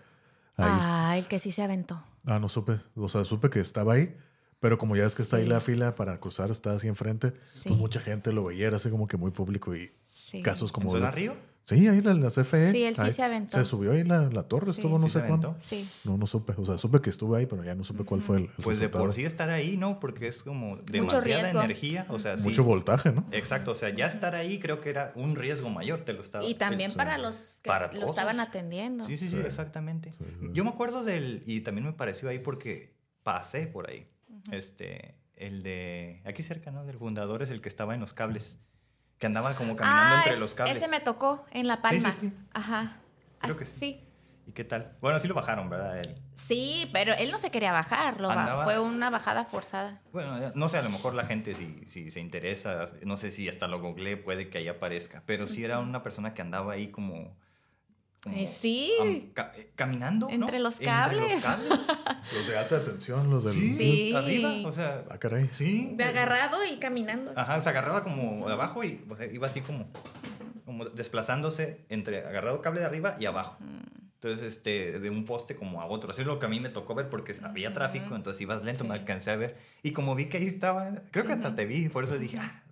Ahí, Ah, el que sí se aventó. ah, no supe. O sea, supe que estaba ahí, pero como ya es que está ahí la fila para cruzar, está así enfrente, Sí. pues mucha gente lo veía, era así como que muy público y Sí. casos ¿En como... Zona Río? Sí, ahí la CFE. Sí, él sí ahí se aventó. Se subió ahí la, la torre, Sí. estuvo no ¿Sí sé aventó? Sí. No, no supe. O sea, supe que estuve ahí, pero ya no supe cuál fue el, el Pues de por sí estar ahí, ¿no? Porque es como demasiada energía. O sea, sí. Mucho voltaje, ¿no? Exacto, o sea, ya estar ahí creo que era un riesgo mayor, te lo estaba. Y también sí. para los que Para lo todos. estaban atendiendo. Sí, sí, sí, Sí. exactamente. Sí, sí. Yo me acuerdo del, y también me pareció ahí porque pasé por ahí. Este, el de, aquí cerca, ¿no? Del fundador es el que estaba en los cables, que andaba como caminando Ah, entre es- los cables. ese me tocó en La Sí, Palma. sí, sí. Ajá. Creo Ah, que sí. sí. ¿Y qué tal? Bueno, sí lo bajaron, ¿verdad? Él. Sí, pero él no se quería bajar, lo ba- Andaba- fue una bajada forzada. Bueno, no sé, a lo mejor la gente si, si se interesa, no sé si hasta lo googleé, puede que ahí aparezca, pero sí era una persona que andaba ahí como... como Eh, sí. am- ca- eh, caminando, ¿no? Entre los Entre cables. los cables. Los de alta tensión, los del... Sí. arriba, o sea, Ah, caray. sí. De agarrado y caminando. Ajá, se agarraba como de abajo y o sea, iba así como, como desplazándose entre agarrado cable de arriba y abajo. Entonces, este, de un poste como a otro. Así es lo que a mí me tocó ver porque había tráfico, entonces ibas lento, me Sí. alcancé a ver. Y como vi que ahí estaba, creo que hasta te vi, por eso dije, ah,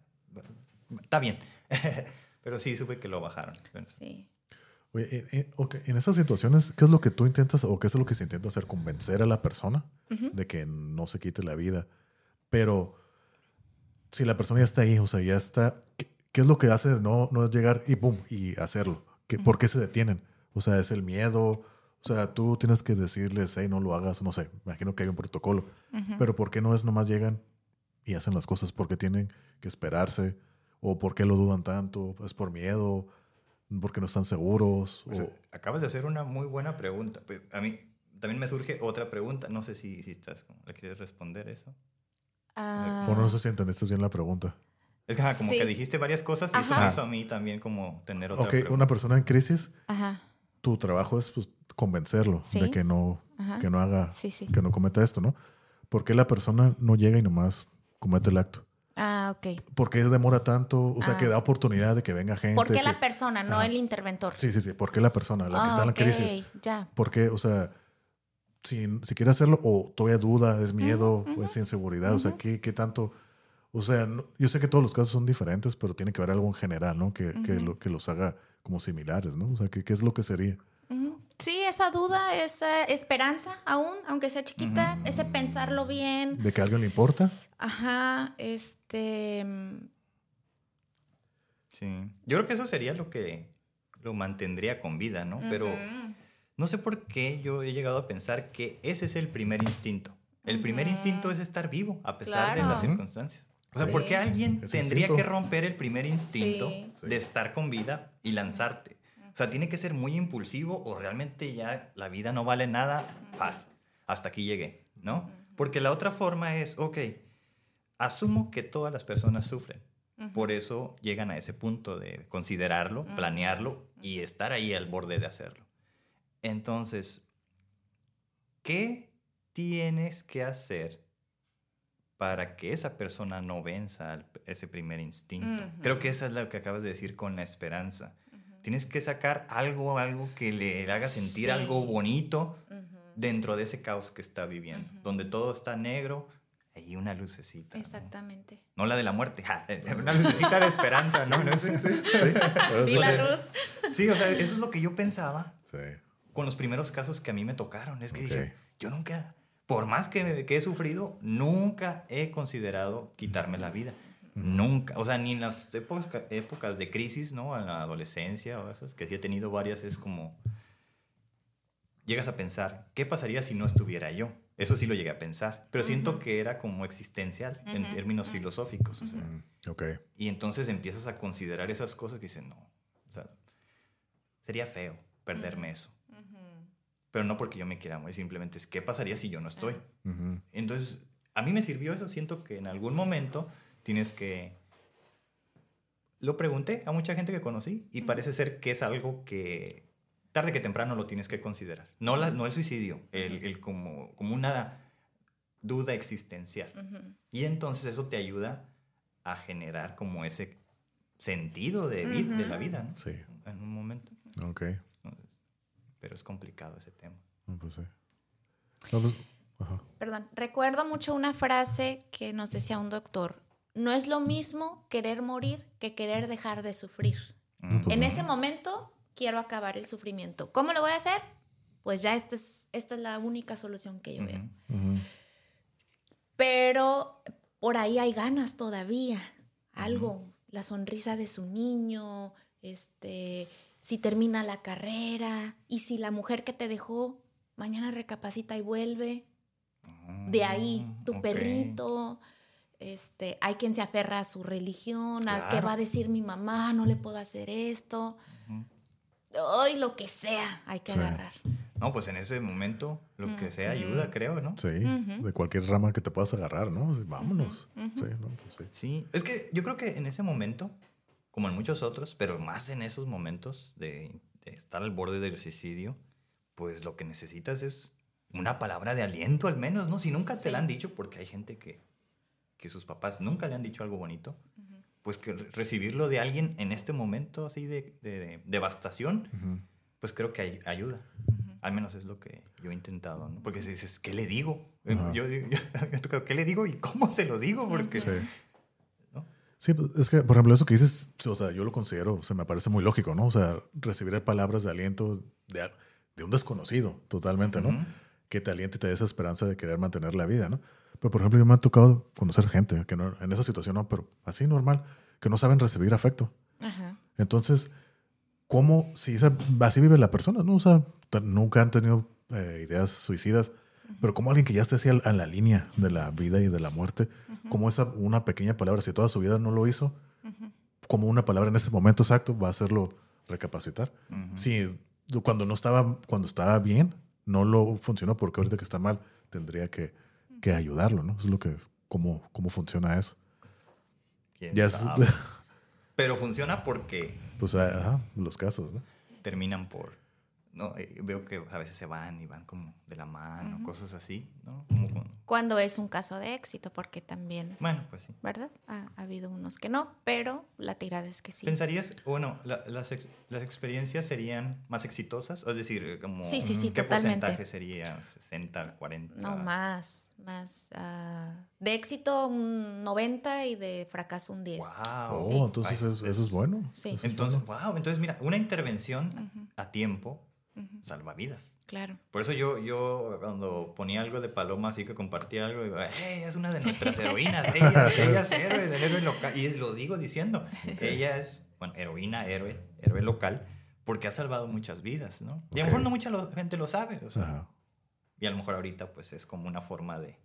está bien. Pero sí, supe que lo bajaron. Bueno, Sí. Oye, eh, eh, ok, en esas situaciones, ¿qué es lo que tú intentas o qué es lo que se intenta hacer? Convencer a la persona de que no se quite la vida. Pero si la persona ya está ahí, o sea, ya está, ¿qué, qué es lo que hace? No, no es llegar y pum, y hacerlo. ¿Qué, ¿Por qué se detienen? O sea, es el miedo. O sea, tú tienes que decirles, hey, no lo hagas, no sé, imagino que hay un protocolo. Pero ¿por qué no es nomás llegan y hacen las cosas? porque tienen que esperarse? ¿O por qué lo dudan tanto? ¿Es por miedo? ¿Porque no están seguros? pues, o- acabas de hacer una muy buena pregunta. Pero A mí también me surge otra pregunta. No sé si, si estás, ¿le quieres responder eso? Ah, o no sé si entendiste bien la pregunta. Es que ajá, como Sí. que dijiste varias cosas y eso me hizo a mí también como tener otra Ok, pregunta. una persona en crisis, Ajá. tu trabajo es pues, convencerlo Sí. de que no, que no haga, Sí, sí. que no cometa esto, ¿no? ¿Por qué la persona no llega y nomás comete el acto? Ah, ok. ¿Por qué demora tanto? O sea, Ah. que da oportunidad de que venga gente. ¿Por qué que- la persona, no el interventor? Sí, sí, sí. ¿Por qué la persona, la que Ah, está en la ok, crisis? Ya. ¿Por qué? O sea, si, si quiere hacerlo o todavía duda, es miedo, o es inseguridad, o sea, ¿qué, qué tanto? O sea, no- yo sé que todos los casos son diferentes, pero tiene que haber algo en general, ¿no? Que, que, lo, que los haga como similares, ¿no? O sea, ¿qué, qué es lo que sería? Sí, esa duda, esa esperanza aún, aunque sea chiquita, ese pensarlo bien. ¿De que a alguien le importa? Ajá, este... mm, Sí. Yo creo que eso sería lo que lo mantendría con vida, ¿no? Pero no sé por qué yo he llegado a pensar que ese es el primer instinto. El primer instinto es estar vivo a pesar de las circunstancias. O sea, Sí. ¿por qué alguien tendría instinto. que romper el primer instinto. Sí. de estar con vida y lanzarte? O sea, tiene que ser muy impulsivo o realmente ya la vida no vale nada, paz, hasta aquí llegué, ¿no? Porque la otra forma es, ok, asumo que todas las personas sufren. Por eso llegan a ese punto de considerarlo, planearlo y estar ahí al borde de hacerlo. Entonces, ¿qué tienes que hacer para que esa persona no venza ese primer instinto? Ujú. Creo que esa es lo que acabas de decir con la esperanza. Tienes que sacar algo, algo que le haga sentir Sí. algo bonito Ujú. dentro de ese caos que está viviendo, donde todo está negro y una lucecita. ¿no? Exactamente. No la de la muerte, ja, una lucecita de esperanza, ¿no? No sé, sí, Y O la luz. Sí, o sea, eso es lo que yo pensaba Sí. con los primeros casos que a mí me tocaron. Es que Ok. dije, yo nunca, por más que, que he sufrido, nunca he considerado quitarme la vida. Nunca. O sea, ni en las épocas, épocas de crisis, ¿no? En la adolescencia o esas, que sí he tenido varias, es como... Llegas a pensar, ¿qué pasaría si no estuviera yo? Eso sí lo llegué a pensar, pero siento que era como existencial en términos filosóficos. O sea, Mm, ok. y entonces empiezas a considerar esas cosas que dicen, no, o sea, sería feo perderme eso. Pero no porque yo me quiera morir, simplemente es qué pasaría si yo no estoy. Entonces, a mí me sirvió eso. Siento que en algún momento tienes que... Lo pregunté a mucha gente que conocí y parece ser que es algo que tarde que temprano lo tienes que considerar. No, la, no el suicidio, el, el como, como una duda existencial. Y entonces eso te ayuda a generar como ese sentido de, vi- de la vida, ¿no? Sí. En un momento. Ok. Entonces, pero es complicado ese tema. No, pues sí. No, pues, ajá. Perdón, recuerdo mucho una frase que nos decía un doctor. No es lo mismo querer morir que querer dejar de sufrir. No, pues En ese momento quiero acabar el sufrimiento. ¿Cómo lo voy a hacer? Pues ya esta es, esta es la única solución que yo veo. Pero por ahí hay ganas todavía. Algo, la sonrisa de su niño, este, si termina la carrera y si la mujer que te dejó mañana recapacita y vuelve. De ahí, tu Mm, perrito. Este, hay quien se aferra a su religión, a qué Claro. va a decir mi mamá, no le puedo hacer esto. Hoy lo que sea hay que Sí. agarrar. No, pues en ese momento lo que sea ayuda, creo, ¿no? Sí, Ujú. de cualquier rama que te puedas agarrar, ¿no? Vámonos. Sí, no, pues sí. Sí, es que yo creo que en ese momento, como en muchos otros, pero más en esos momentos de, de estar al borde del suicidio, pues lo que necesitas es una palabra de aliento al menos, ¿no? Si nunca te Sí. la han dicho, porque hay gente que, que sus papás nunca le han dicho algo bonito, pues que re- recibirlo de alguien en este momento así de, de- de devastación, pues creo que ay- ayuda. Al menos es lo que yo he intentado, ¿no? Porque si dices, ¿qué le digo? Ajá. Yo, yo- tocado, ¿qué le digo y cómo se lo digo? Porque... Sí. ¿no? Sí, pues, es que, por ejemplo, eso que dices, o sea, yo lo considero, se me parece muy lógico, ¿no? O sea, recibir palabras de aliento de, de un desconocido totalmente, ¿no? Que te aliente y te dé esa esperanza de querer mantener la vida, ¿no? Pero, por ejemplo, yo me ha tocado conocer gente que no, en esa situación, no, pero así normal, que no saben recibir afecto. Ajá. Entonces, ¿cómo, si esa- así vive la persona, ¿no? O sea, nunca han tenido eh, ideas suicidas, pero como alguien que ya esté así a la línea de la vida y de la muerte, como esa una pequeña palabra, si toda su vida no lo hizo, como una palabra en ese momento exacto va a hacerlo recapacitar. Si cuando no estaba, cuando estaba bien, no lo funcionó porque ahorita que está mal, tendría que, que ayudarlo, ¿no? Es lo que, cómo, cómo funciona eso. ¿Quién Ya es- sabe? Pero funciona porque pues, ajá, los casos, ¿no? terminan por no, eh, veo que a veces se van y van como de la mano, cosas así, ¿no? Como con- Cuando es un caso de éxito, porque también, bueno, pues sí. ¿verdad? Ha, ha habido unos que no, pero la tirada es que sí. ¿Pensarías, bueno, la- las, ex- las experiencias serían más exitosas? Es decir, como, Sí, sí, sí, ¿qué totalmente. porcentaje sería? ¿60, 40? No, más, más. ah, de éxito un 90 y de fracaso un 10. Wow. Oh, Sí. entonces Ay, es- eso es bueno. Sí. Eso es Entonces, bueno. wow, entonces mira, una intervención Ujú, a tiempo salva vidas. Claro. Por eso yo, yo cuando ponía algo de Paloma así que compartía algo, digo, "Ey, es una de nuestras heroínas, ella, ella es héroe, del héroe local. Y es- lo digo diciendo, ella es, bueno, heroína, héroe, héroe local, porque ha salvado muchas vidas, ¿no? Y a lo mejor no mucha lo- gente lo sabe, o sea, y a lo mejor ahorita pues es como una forma de,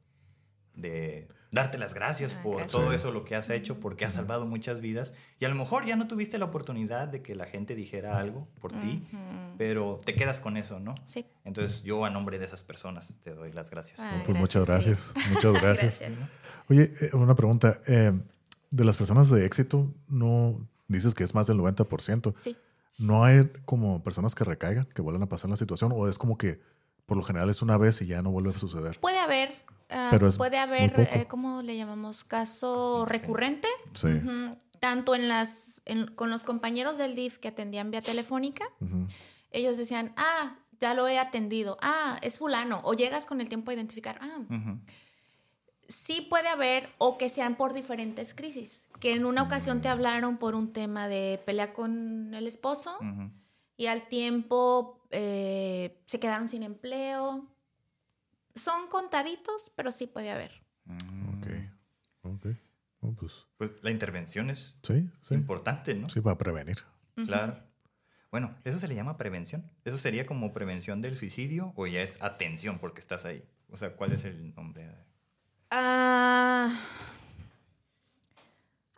de darte las gracias Ah, por gracias. todo eso lo que has hecho, porque has salvado muchas vidas. Y a lo mejor ya no tuviste la oportunidad de que la gente dijera algo por ti, pero te quedas con eso, ¿no? Sí. Entonces yo a nombre de esas personas te doy las gracias. Ah, pues muchas gracias. Muchas gracias. Gracias. Oye, eh, una pregunta. eh, de las personas de éxito, no dices que es más del 90%. Sí. ¿No hay como personas que recaigan, que vuelvan a pasar la situación? ¿O es como que por lo general es una vez y ya no vuelve a suceder? Puede haber, Pero es puede muy haber, poco. eh, ¿cómo le llamamos? Caso recurrente. Sí. Tanto en las, en- con los compañeros del DIF que atendían vía telefónica, ellos decían, ah, ya lo he atendido, ah, es fulano, o llegas con el tiempo a identificar, ah, sí puede haber, o que sean por diferentes crisis, que en una ocasión te hablaron por un tema de pelea con el esposo y al tiempo eh, se quedaron sin empleo. Son contaditos, pero sí puede haber. Mm. Ok. Ok. Oh, pues, Pues la intervención es sí, sí. importante, ¿no? Sí, para prevenir. Claro. Bueno, ¿eso se le llama prevención? ¿Eso sería como prevención del suicidio o ya es atención porque estás ahí? O sea, ¿cuál es el nombre? Ah,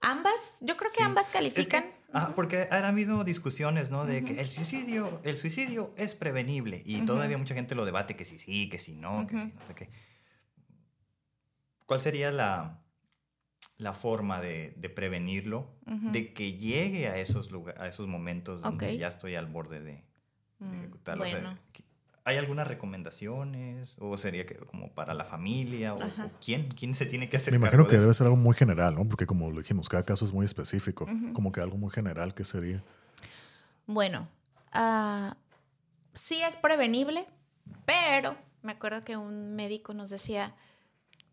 ambas, yo creo que Sí. ambas Es que- califican. ah, porque han habido discusiones, ¿no? De que el suicidio, el suicidio es prevenible y todavía mucha gente lo debate que sí, sí, que sí, no, que sí, no sé qué. ¿Cuál sería la, la forma de, de prevenirlo? De que llegue a esos, lugar, a esos momentos donde ya estoy al borde de, de Mm, ejecutarlo. O sea, bueno, ¿qué- ¿Hay algunas recomendaciones? ¿O sería que como para la familia? ¿O, o quién? ¿Quién se tiene que hacer Me cargo imagino de que eso? debe ser algo muy general, ¿no? Porque como lo dijimos, cada caso es muy específico. Ujú. Como que algo muy general que sería. bueno, ah, sí es prevenible, pero me acuerdo que un médico nos decía,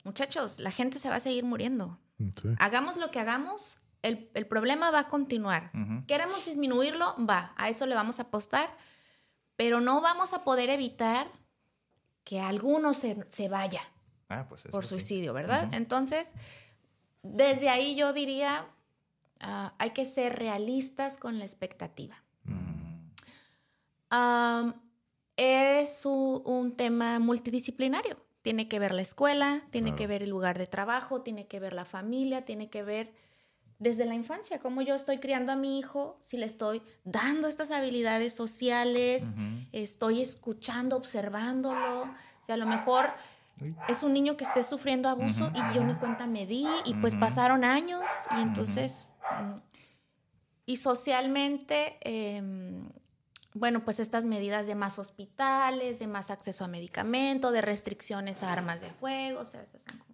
muchachos, la gente se va a seguir muriendo. Mm, Sí. Hagamos lo que hagamos, el, el problema va a continuar. Ujú. Queremos disminuirlo, va, a eso le vamos a apostar, pero no vamos a poder evitar que alguno se, se vaya Ah, pues por sí. suicidio, ¿verdad? Entonces, desde ahí yo diría, ah, hay que ser realistas con la expectativa. Mm. Es un tema multidisciplinario. Tiene que ver la escuela, tiene Claro. que ver el lugar de trabajo, tiene que ver la familia, tiene que ver desde la infancia, cómo yo estoy criando a mi hijo, si le estoy dando estas habilidades sociales, estoy escuchando, observándolo. Si a lo mejor es un niño que esté sufriendo abuso y yo ni cuenta me di y pues pasaron años y entonces y socialmente em, bueno pues estas medidas de más hospitales de más acceso a medicamento de restricciones a armas de fuego o sea estas son.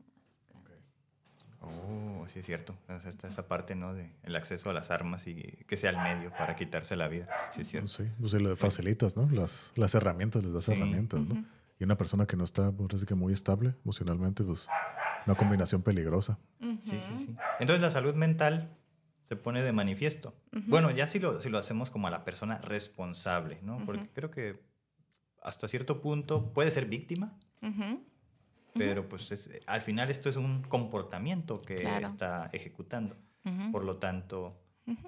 Oh, sí es cierto. Está esa parte, ¿no? De el acceso a las armas y que sea el medio para quitarse la vida. Sí es cierto. Pues sí, pues sí, le facilitas, ¿no? Las, las herramientas, les das Sí. herramientas, ¿no? Y una persona que no está, que muy estable emocionalmente, pues una combinación peligrosa. Sí, sí, sí. Entonces la salud mental se pone de manifiesto. Bueno, ya si lo, si lo hacemos como a la persona responsable, ¿no? Porque creo que hasta cierto punto puede ser víctima. Pero pues es- al final esto es un comportamiento que Claro. está ejecutando. Ujú. Por lo tanto,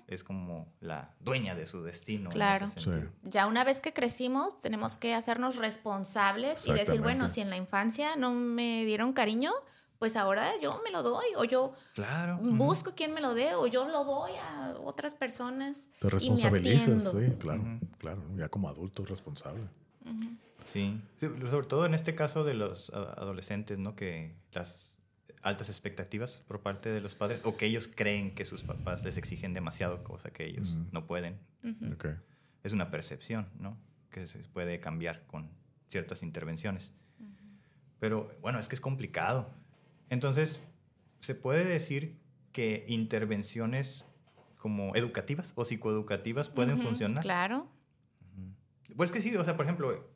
es como la dueña de su destino. en Claro. ese Sí. Ya una vez que crecimos, tenemos que hacernos responsables y decir, bueno, si en la infancia no me dieron cariño, pues ahora yo me lo doy o yo Claro. busco quien me lo dé o yo lo doy a otras personas. Te y me responsabilizas, sí, claro, claro, ya como adulto responsable. Sí. Sí, sobre todo en este caso de los adolescentes, ¿no? Que las altas expectativas por parte de los padres o que ellos creen que sus papás les exigen demasiado, cosa que ellos no pueden. Es una percepción, ¿no? que se puede cambiar con ciertas intervenciones. Pero bueno, es que es complicado. Entonces, se puede decir que intervenciones como educativas o psicoeducativas pueden funcionar. Claro. Pues que sí, o sea, por ejemplo,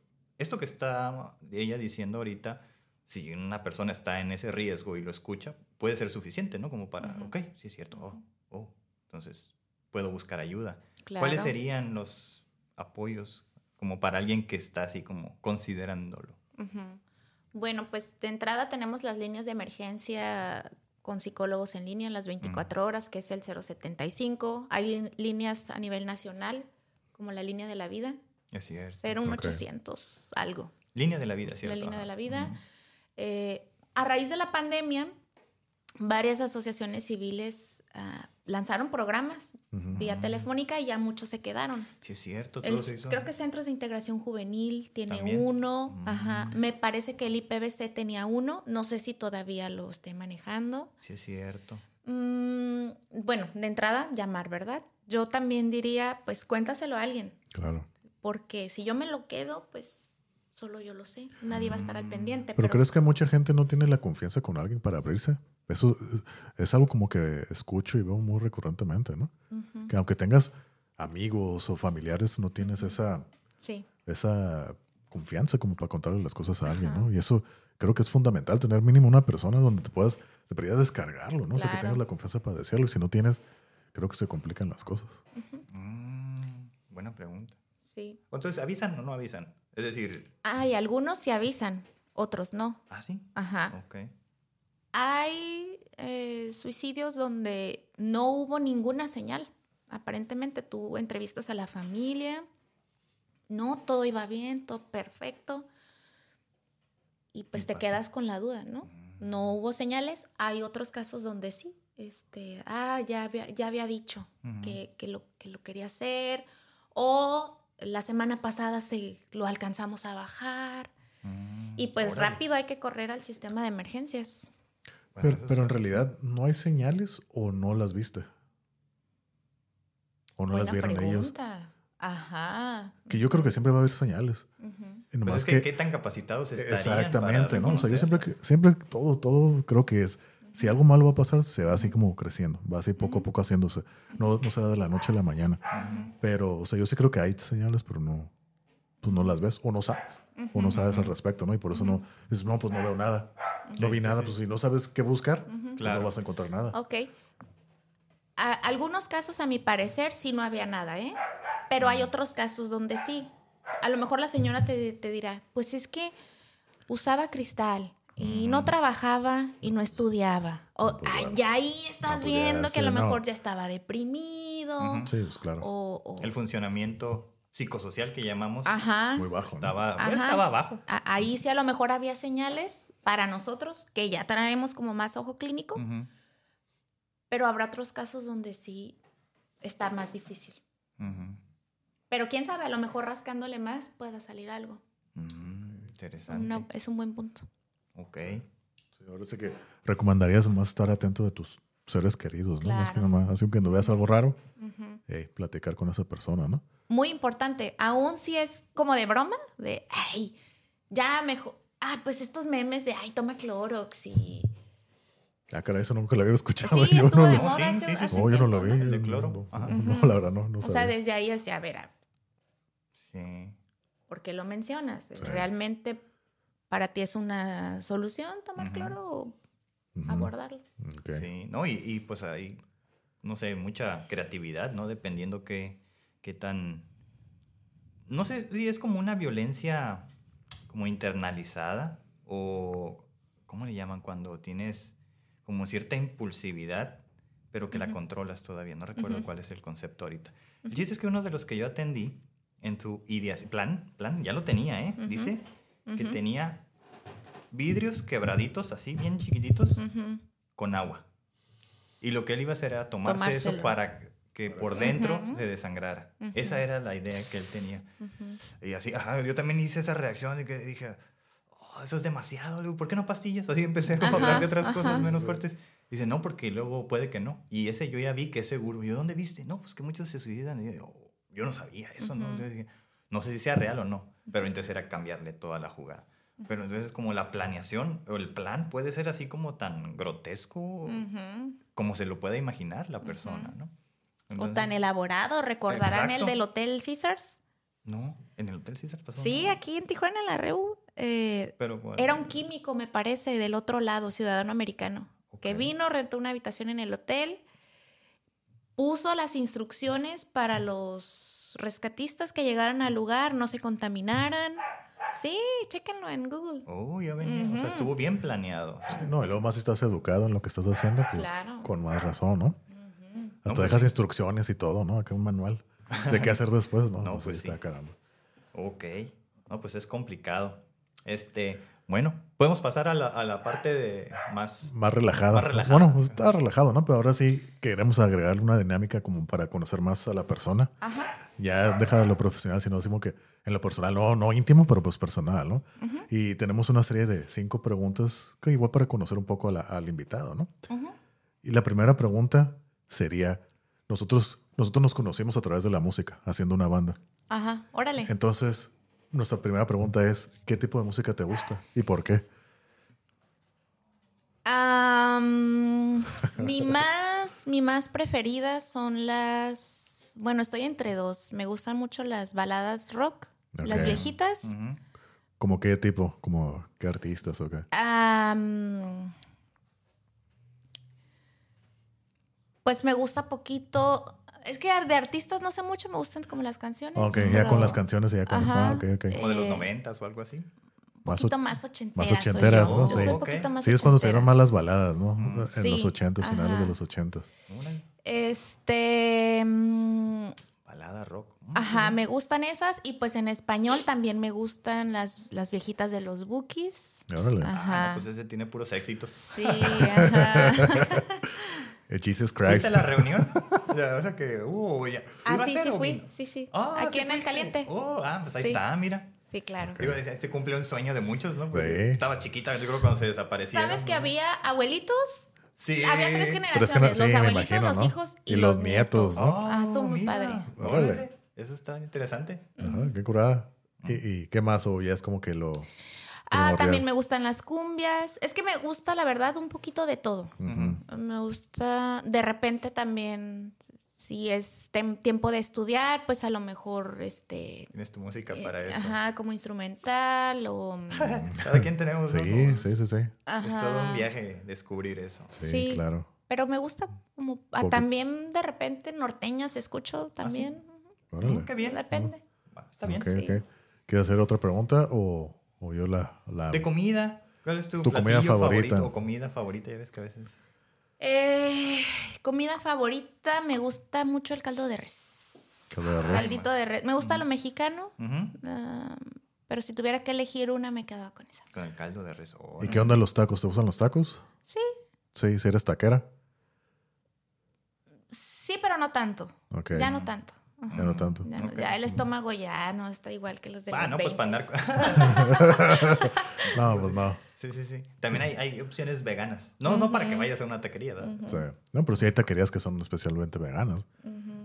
esto que está ella diciendo ahorita, si una persona está en ese riesgo y lo escucha, puede ser suficiente, ¿no? Como para, Ujú. ok, sí es cierto, oh, oh, entonces puedo buscar ayuda. Claro. ¿Cuáles serían los apoyos como para alguien que está así como considerándolo? Bueno, pues de entrada tenemos las líneas de emergencia con psicólogos en línea las 24 horas, que es el 075. Hay líneas a nivel nacional, como la línea de la vida, Es cierto. 01800 algo. Línea de la vida, ¿cierto? La línea de la vida. Eh, a raíz de la pandemia, varias asociaciones civiles ah, lanzaron programas vía telefónica y ya muchos se quedaron. Sí, es cierto. El- todo se hizo. creo que Centros de Integración Juvenil tiene También. uno. Mm. Ajá. Me parece que el IPBC tenía uno. No sé si todavía lo esté manejando. Sí, es cierto. Mm, bueno, de entrada, llamar, ¿verdad? Yo también diría, pues cuéntaselo a alguien. Claro. Porque si yo me lo quedo, pues solo yo lo sé. Nadie va a estar al pendiente. ¿Pero crees que mucha gente no tiene la confianza con alguien para abrirse? Eso es algo como que escucho y veo muy recurrentemente, ¿no? Que aunque tengas amigos o familiares, no tienes esa, Sí. esa confianza como para contarle las cosas a alguien. ¿no? Y eso creo que es fundamental, tener mínimo una persona donde te puedas, descargarlo, ¿no? O sea, que Claro. tengas la confianza para decirlo. Y si no tienes, creo que se complican las cosas. Mm, buena pregunta. Sí. Entonces, ¿avisan o no avisan? Es decir, Hay algunos sí avisan, otros no. ¿ah, sí? Ajá. Ok. Hay eh, suicidios donde no hubo ninguna señal. Aparentemente tú entrevistas a la familia, no, todo iba bien, todo perfecto. Y pues Y te quedas con la duda, ¿no? No hubo señales. Hay otros casos donde sí. Este, ah, ya había, ya había dicho que, que lo, que lo quería hacer. O la semana pasada se lo alcanzamos a bajar. Mm, Y pues órale. rápido hay que correr al sistema de emergencias. Bueno, Pero, en realidad, ¿no hay señales o no las viste? ¿O no las vieron ellos? Ajá. Que yo creo que siempre va a haber señales. Y Pues es que, qué tan capacitados estarían Exactamente, para ¿no? O sea, yo siempre, que- siempre todo, todo creo que es, si algo malo va a pasar, se va así como creciendo, va así poco a poco haciéndose. No, no se da de la noche a la mañana. Pero, o sea, yo sí creo que hay señales, pero no, pues no las ves o no sabes. O no sabes al respecto, ¿no? Y por eso no, dices, no, pues no veo nada. No vi nada, pues si no sabes qué buscar, pues Claro. no vas a encontrar nada. Ok. A- algunos casos, a mi parecer, sí no había nada, ¿eh? Pero hay otros casos donde sí. A lo mejor la señora te, te dirá, pues es que usaba cristal y no trabajaba y no estudiaba. O, Pues ay, ya ahí estás No, pues viendo que a lo no. mejor ya estaba deprimido. Sí, pues claro. O, o- El funcionamiento psicosocial que llamamos Ajá. Muy bajo. ¿no? estaba, Ajá. estaba bajo. A- Ahí sí a lo mejor había señales para nosotros, que ya traemos como más ojo clínico, pero habrá otros casos donde sí está más difícil. Pero quién sabe, a lo mejor rascándole más pueda salir algo. Mm, interesante. Una- es un buen punto. Ok. Sí, ahora sí que recomendarías más estar atento de tus seres queridos, ¿no? Más que Claro. nada, así que cuando veas algo raro, eh, platicar con esa persona, ¿no? Muy importante, aún si es como de broma, de, ay, ya mejor, ah, pues estos memes de, ay, toma Clorox y... Ah, caray, eso nunca lo había escuchado. Sí, yo no, de moda sí, hace- sí, sí, no, yo no lo vi. El de no, cloro. No, Ajá. no, la verdad, no. no O sea, desde ahí ya, a ver, ah, Sí. ¿por qué lo mencionas? Sí. ¿Realmente para ti es una solución tomar Ujú. cloro o abordarlo? Sí, ¿no? Y, y, pues hay, no sé, mucha creatividad, ¿no? Dependiendo qué, qué tan... No sé si es como una violencia como internalizada o... ¿Cómo le llaman cuando tienes como cierta impulsividad, pero que la controlas todavía? No recuerdo cuál es el concepto ahorita. El chiste es que uno de los que yo atendí en tu ideación, plan, plan, ya lo tenía, ¿eh? Que tenía vidrios quebraditos así, bien chiquititos con agua. Y lo que él iba a hacer era tomarse eso para que por dentro se desangrara. Esa era la idea que él tenía. Y así, ajá, yo también hice esa reacción de que dije, "Oh, eso es demasiado, digo, ¿por qué no pastillas? Así empecé a hablar de otras Ajá, cosas menos fuertes. Dice, no, porque luego puede que no. Y ese yo ya vi que es seguro. Y yo, ¿dónde viste? No, pues que muchos se suicidan. Y yo, "Oh, yo no sabía eso, ¿no? Entonces dije, No sé si sea real o no, pero entonces era cambiarle toda la jugada. Pero entonces como la planeación o el plan puede ser así como tan grotesco como se lo puede imaginar la persona, ¿no? O tan elaborado. ¿Recordarán el del Hotel Caesars? No, en el Hotel César pasó. Sí, aquí en Tijuana, en la REU. eh, Pero, Era un químico, me parece, del otro lado, ciudadano americano, que vino, rentó una habitación en el hotel, puso las instrucciones para los rescatistas que llegaran al lugar, no se contaminaran. Sí, chéquenlo en Google. Oh, ya venía. O sea, estuvo bien planeado. No, y luego más si estás educado en lo que estás haciendo, pues Claro. con más razón, ¿no? Hasta No, pues dejas instrucciones y todo, ¿no? Acá un manual de qué hacer después, ¿no? No, Pues pues sí. está, caramba. Ok. No, pues es complicado. Este, bueno, podemos pasar a la, a la parte de más... Más relajada. Más relajada. Bueno, pues, está relajado, ¿no? Pero ahora sí queremos agregarle una dinámica como para conocer más a la persona. Ajá. Ya deja de lo profesional, sino decimos que en lo personal, no, no íntimo, pero pues personal, ¿no? Y tenemos una serie de cinco preguntas que igual para conocer un poco la- al invitado, ¿no? Ujú. Y la primera pregunta sería, nosotros, nosotros nos conocimos a través de la música, haciendo una banda. Ajá, órale. Entonces, nuestra primera pregunta es, ¿qué tipo de música te gusta y por qué? Mi más, mi más preferida son las, bueno, estoy entre dos. Me gustan mucho las baladas rock, las viejitas. ¿Cómo qué tipo? ¿Como qué artistas o qué? Am, pues me gusta poquito. Es que de artistas no sé mucho, me gustan como las canciones. Ok, ya con las canciones ya con eso. Ah, ok. Como de los Eh, noventas o algo así. Un Más poquito más ochenteras. más ochenteras. ¿no? Yo Sí. un poquito más Sí, es cuando se dieron más las baladas, ¿no? Mm. En Sí, los ochentas, finales ajá. de los ochentas. Este. mm, Balada rock. Mm, Ajá, me gustan esas. Y pues en español también me gustan las, las viejitas de los Bookies. Órale. Ah, Ajá. no, pues ese tiene puros éxitos. Sí, ajá. Jesus ¿Fuiste Christ. la reunión? Ya, o sea que, uh, ya. Ah, ¿Iba a sí, sí fui. vino? Sí, sí. Ah, Aquí ¿sí en el caliente. Oh, ah, pues ahí Sí. está, mira. Sí, claro. Digo, se se cumplió un sueño de muchos, ¿no? Sí. Estaba chiquita, yo creo, cuando se desaparecieron. ¿Sabes que ¿no? había abuelitos? Sí. Había tres Tres generaciones. gener- sí, los me abuelitos, imagino, los ¿no? hijos y, Y los nietos, ¿no? Ah, estuvo muy mira. padre. Órale. Órale. Eso está interesante. Ajá, qué curada. ¿Y, y qué más? O ya es como que lo. Ah, también me gustan las cumbias. Es que me gusta, la verdad, un poquito de todo. Me gusta, de repente también, si es tiempo de estudiar, pues a lo mejor, este, Tienes tu música eh, para eso. ajá, como instrumental o... Cada quien tenemos. Sí, sí, sí, sí. ajá. Es todo un viaje descubrir eso. Sí, Sí. claro. Pero me gusta como ah, también de repente norteñas escucho ¿Ah, también. Mm, qué bien. Depende. Va, Está bien. Ok, sí. ok. ¿Quieres hacer otra pregunta o, o yo la, la- De comida. ¿Cuál es tu, Tu comida platillo favorita. favorito o comida favorita? Ya ves que a veces. Eh, comida favorita, me gusta mucho el caldo de res. caldo de res? Caldito de res. Me gusta lo mexicano, ah, pero si tuviera que elegir una, me quedaba con esa. Con el caldo de res. ¿Y qué onda los tacos? ¿Te gustan los tacos? Sí, Sí, si eres taquera. sí, pero no tanto. Ok. Ya no tanto. Ajá. Ya no tanto. Ya, no- Ok. ya el estómago ya no está igual que los de Ah, los no, pues para 20. andar. No, pues no. sí, sí, sí. También hay, hay opciones veganas. No, no para que vayas a una taquería, ¿verdad? Sí. No, pero sí hay taquerías que son especialmente veganas.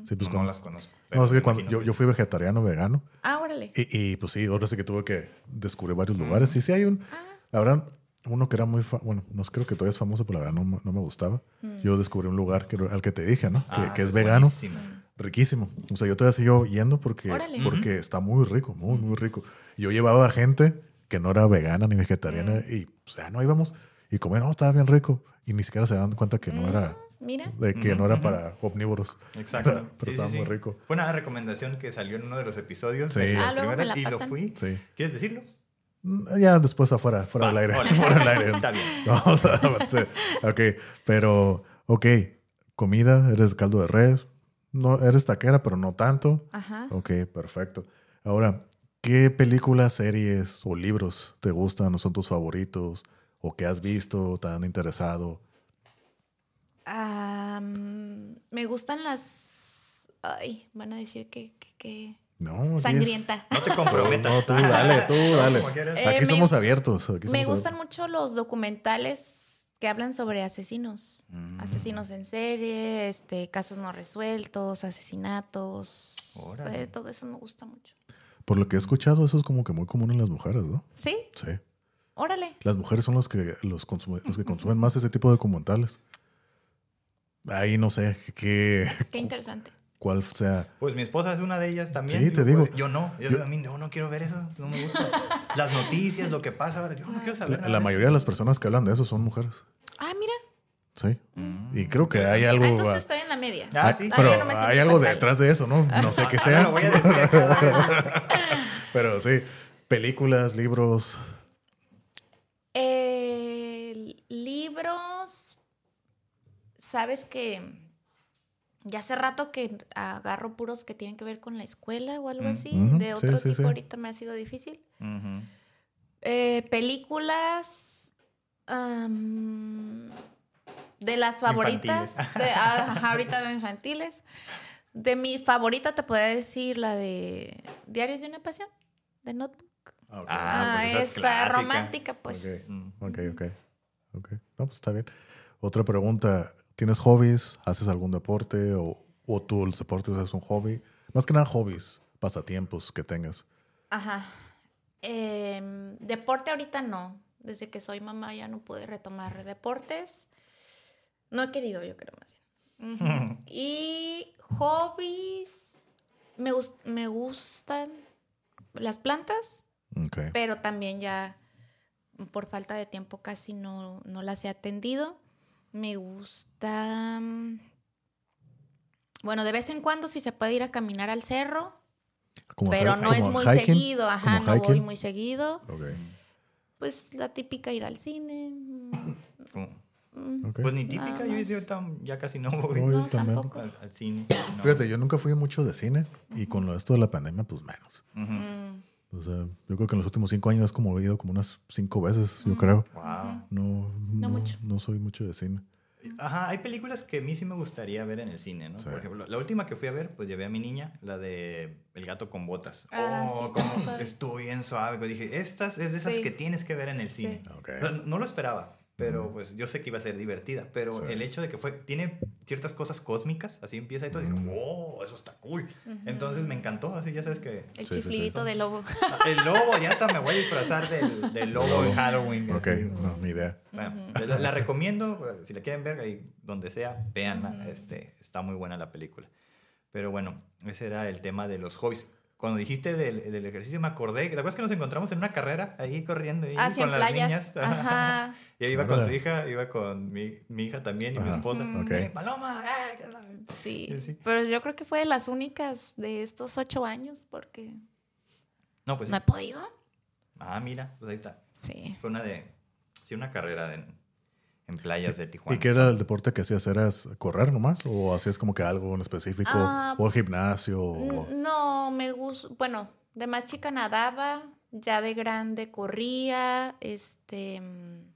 Sí, pues no las conozco. No, es que cuando yo, yo fui vegetariano vegano Ah, órale. y, y, pues sí, ahora sí que tuve que descubrir varios lugares. Y sí hay un, Ah. la verdad, uno que era muy, fa- bueno, no creo que todavía es famoso, pero la verdad no, me- no me gustaba. Yo descubrí un lugar que, al que te dije, ¿no? Que, Ah, que es es vegano. buenísimo. Riquísimo. O sea, yo todavía sigo yendo porque, Órale. porque está muy rico, muy, muy rico. Yo llevaba gente que no era vegana ni vegetariana y, o sea, no íbamos y comían, no, estaba bien rico. Y ni siquiera se dan cuenta que no era, Mira. de que no era para omnívoros. Exacto. Pero, Sí, sí, estaba sí. muy rico. Fue una recomendación que salió en uno de los episodios. Sí. Ah, luego me la y lo fui. Sí. ¿Quieres decirlo? Mm, Ya después afuera, fuera del aire. Fuera del aire. Está bien. Vamos a ver. Ok, pero, ok, comida, eres caldo de res. No, eres taquera, pero no tanto. Ajá. Ok, perfecto. Ahora, ¿qué películas, series o libros te gustan o son tus favoritos? ¿O que has visto, te han interesado? Ah, mm, me gustan las. Ay, van a decir que. que, que- No, es- Sangrienta. No te comprometas. No, tú dale, tú dale. Eh, Aquí me- somos abiertos. aquí Me gustan mucho los documentales que hablan sobre asesinos. Mm. Asesinos en serie, este, casos no resueltos, asesinatos. Eh, todo eso me gusta mucho. Por lo que he escuchado, eso es como que muy común en las mujeres, ¿no? ¿Sí? Sí. Órale. Las mujeres son los que, los consume- los que consumen más ese tipo de documentales. Ahí no sé qué, Qué interesante. Cuál sea. Pues mi esposa es una de ellas también. Sí, te Yo, digo. pues, Yo no. Yo, a mí no, no quiero ver eso. No me gusta. Las noticias, lo que pasa ahora. Yo no quiero saber. La, nada la mayoría de las personas que hablan de eso son mujeres. Ah, mira. Sí. Mm. Y creo que hay algo. Ah, entonces ah, estoy en la media. Ah, hay- sí. pero yo no me siento hay algo detrás de eso, ¿no? No sé qué Ah, sea. lo voy a decir pero sí. Películas, libros. Eh, libros. Sabes que ya hace rato que agarro puros que tienen que ver con la escuela o algo Mm. así. De otro sí, tipo sí. ahorita me ha sido difícil. Eh, películas. am, de las favoritas. De- ah, ahorita infantiles. De mi favorita te puedo decir la de Diarios de una Pasión, de Notebook. Ah. Ah, Ah, pues esa es esa clásica. romántica, pues. Ok. Mm. Ok, ok. Ok. No, pues está bien. Otra pregunta. ¿Tienes hobbies? ¿Haces algún deporte? ¿O, o tú los deportes es un hobby? Más que nada hobbies, pasatiempos que tengas. Ajá. Em, deporte ahorita no. Desde que soy mamá ya no pude retomar deportes. No he querido, yo creo más bien. Y hobbies. Me, me gustan las plantas, pero también ya por falta de tiempo casi no, no las he atendido. Me gusta. mm, Bueno, de vez en cuando si se puede ir a caminar al cerro, Como pero hacer- no es muy hiking, seguido, ajá, no voy muy seguido. Ok. Pues la típica ir al cine. mm, mm, ok. Pues ni típica. Yo, yo tam- ya casi no voy No, yo No, también. tampoco. al, al cine. no. Fíjate, yo nunca fui mucho de cine y con lo esto de la pandemia, pues menos. Mm, O sea, yo creo que en los últimos cinco años es como he ido como unas cinco veces, yo creo. Wow. No, no, mucho. no soy mucho de cine. Ajá, hay películas que a mí sí me gustaría ver en el cine, ¿no? Sí. Por ejemplo, la última que fui a ver, pues llevé a mi niña, la de El gato con botas. Ah, oh, sí, cómo estuvo bien suave. Dije, estas es de esas Sí. que tienes que ver en el cine. No, no lo esperaba, pero pues yo sé que iba a ser divertida. Pero Sí. el hecho de que fue, tiene ciertas cosas cósmicas, así empieza y todo, Mm. dije, oh, eso está cool. Entonces me encantó, así ya sabes que el Sí, sí, sí. chiflidito de lobo. el lobo, ya hasta me voy a disfrazar del, del lobo en Halloween. Ok, así. no, ni idea. Bueno, la, la recomiendo, eh, si la quieren ver, ahí donde sea, véanla, este, está muy buena la película. Pero bueno, ese era el tema de los hobbies. Cuando dijiste del, del ejercicio me acordé, ¿te acuerdas que nos encontramos en una carrera ahí corriendo ahí Hacia con las playas. niñas? Ajá. y ahí iba con su hija, iba con mi, mi hija también y mi esposa. Ok. Eh, Paloma, eh, Sí. Sí. Pero yo creo que fue de las únicas de estos ocho años porque No, pues sí. no he podido. Ah, mira, pues ahí está. Sí. Fue una de, sí, una carrera en, en playas de Tijuana. ¿Y qué era el deporte que hacías? ¿Eras correr nomás? ¿O hacías como que algo en específico? Ah, ¿O gimnasio? o- No, me gusta. Bueno, de más chica nadaba, ya de grande corría, este. mm,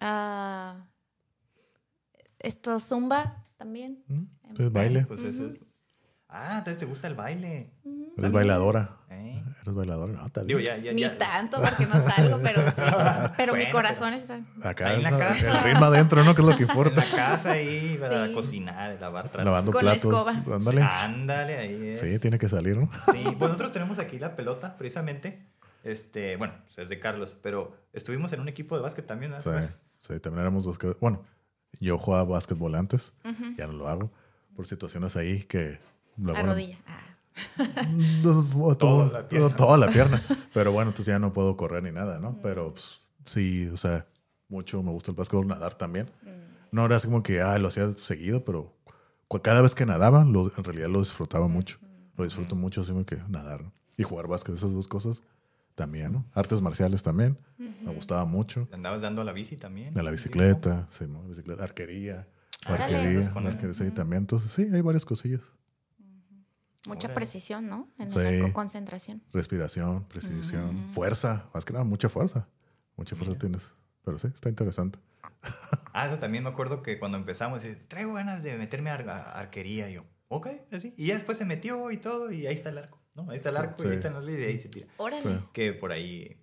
ah, esto, zumba también. ¿Mm? ¿Sí, baile? Pues eso es- Ah, entonces te gusta el baile. ¿Eres bailadora? ¿eh? ¿Eres bailadora? No, está Digo, bien. ya, ya, Ni ya. tanto porque no salgo, pero sí. Pero mi corazón está. Acá Ahí en la ¿no? casa. el ritmo adentro, ¿no? Que es lo que En importa. la casa ahí para Sí. cocinar, lavar trastes. Lavando Con la platos. escoba. Ándale. Ándale, ahí es. Sí, tiene que salir, ¿no? Sí, pues nosotros tenemos aquí la pelota, precisamente. Este, bueno, pues es de Carlos, pero estuvimos en un equipo de básquet también, ¿verdad? Sí, sí, también éramos básquet. Bueno, yo jugaba básquetbol antes, Ujú. ya no lo hago, por situaciones ahí que... luego- A rodilla. Ah. Todo- Toda la pierna. Toda la pierna. Pero bueno, entonces ya no puedo correr ni nada, ¿no? Pero pues, sí, o sea, mucho me gusta el básquetbol, nadar también. No era así como que, ah, lo hacía seguido, pero cada vez que nadaba, lo- en realidad lo disfrutaba mucho. Lo disfruto mucho, así como que nadar. ¿no? Y jugar básquet, esas dos cosas también, ¿no? Artes marciales también, me gustaba mucho. Andabas dando a la bici también. De la bicicleta, sí, ¿no? Bicicleta, arquería, arquería, Pues arquería, sí, también. Entonces, sí, hay varias cosillas. Mucha Órale. precisión, ¿no? En Sí. la concentración. Respiración, precisión, fuerza, más que nada, mucha fuerza. Mucha fuerza Mira. tienes. Pero sí, está interesante. Ah, eso también me acuerdo que cuando empezamos, traigo ganas de meterme a ar- a arquería. Y yo, ok, así. Y ya después se metió y todo, y ahí está el arco, ¿no? Ahí está el Sí, arco sí. y ahí están los líderes y ahí se tira. Órale. Sí. Que por ahí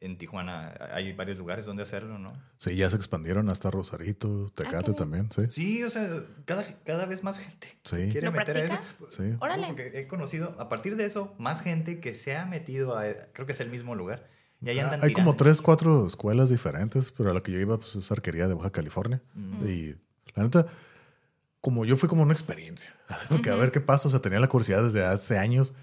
en Tijuana hay varios lugares donde hacerlo, ¿no? Sí, ya se expandieron hasta Rosarito, Tecate caray. también, sí. Sí, o sea, cada, cada vez más gente Sí. quiere ¿Lo meter a eso. practica? Sí. Órale. Porque he conocido, a partir de eso, más gente que se ha metido a, creo que es el mismo lugar. Y ahí Ah, andan Hay como tirando. tres, cuatro escuelas diferentes, pero a la que yo iba pues, es arquería de Baja California. Y la neta, como yo fui como una experiencia. Porque a ver qué pasa. O sea, tenía la curiosidad desde hace años.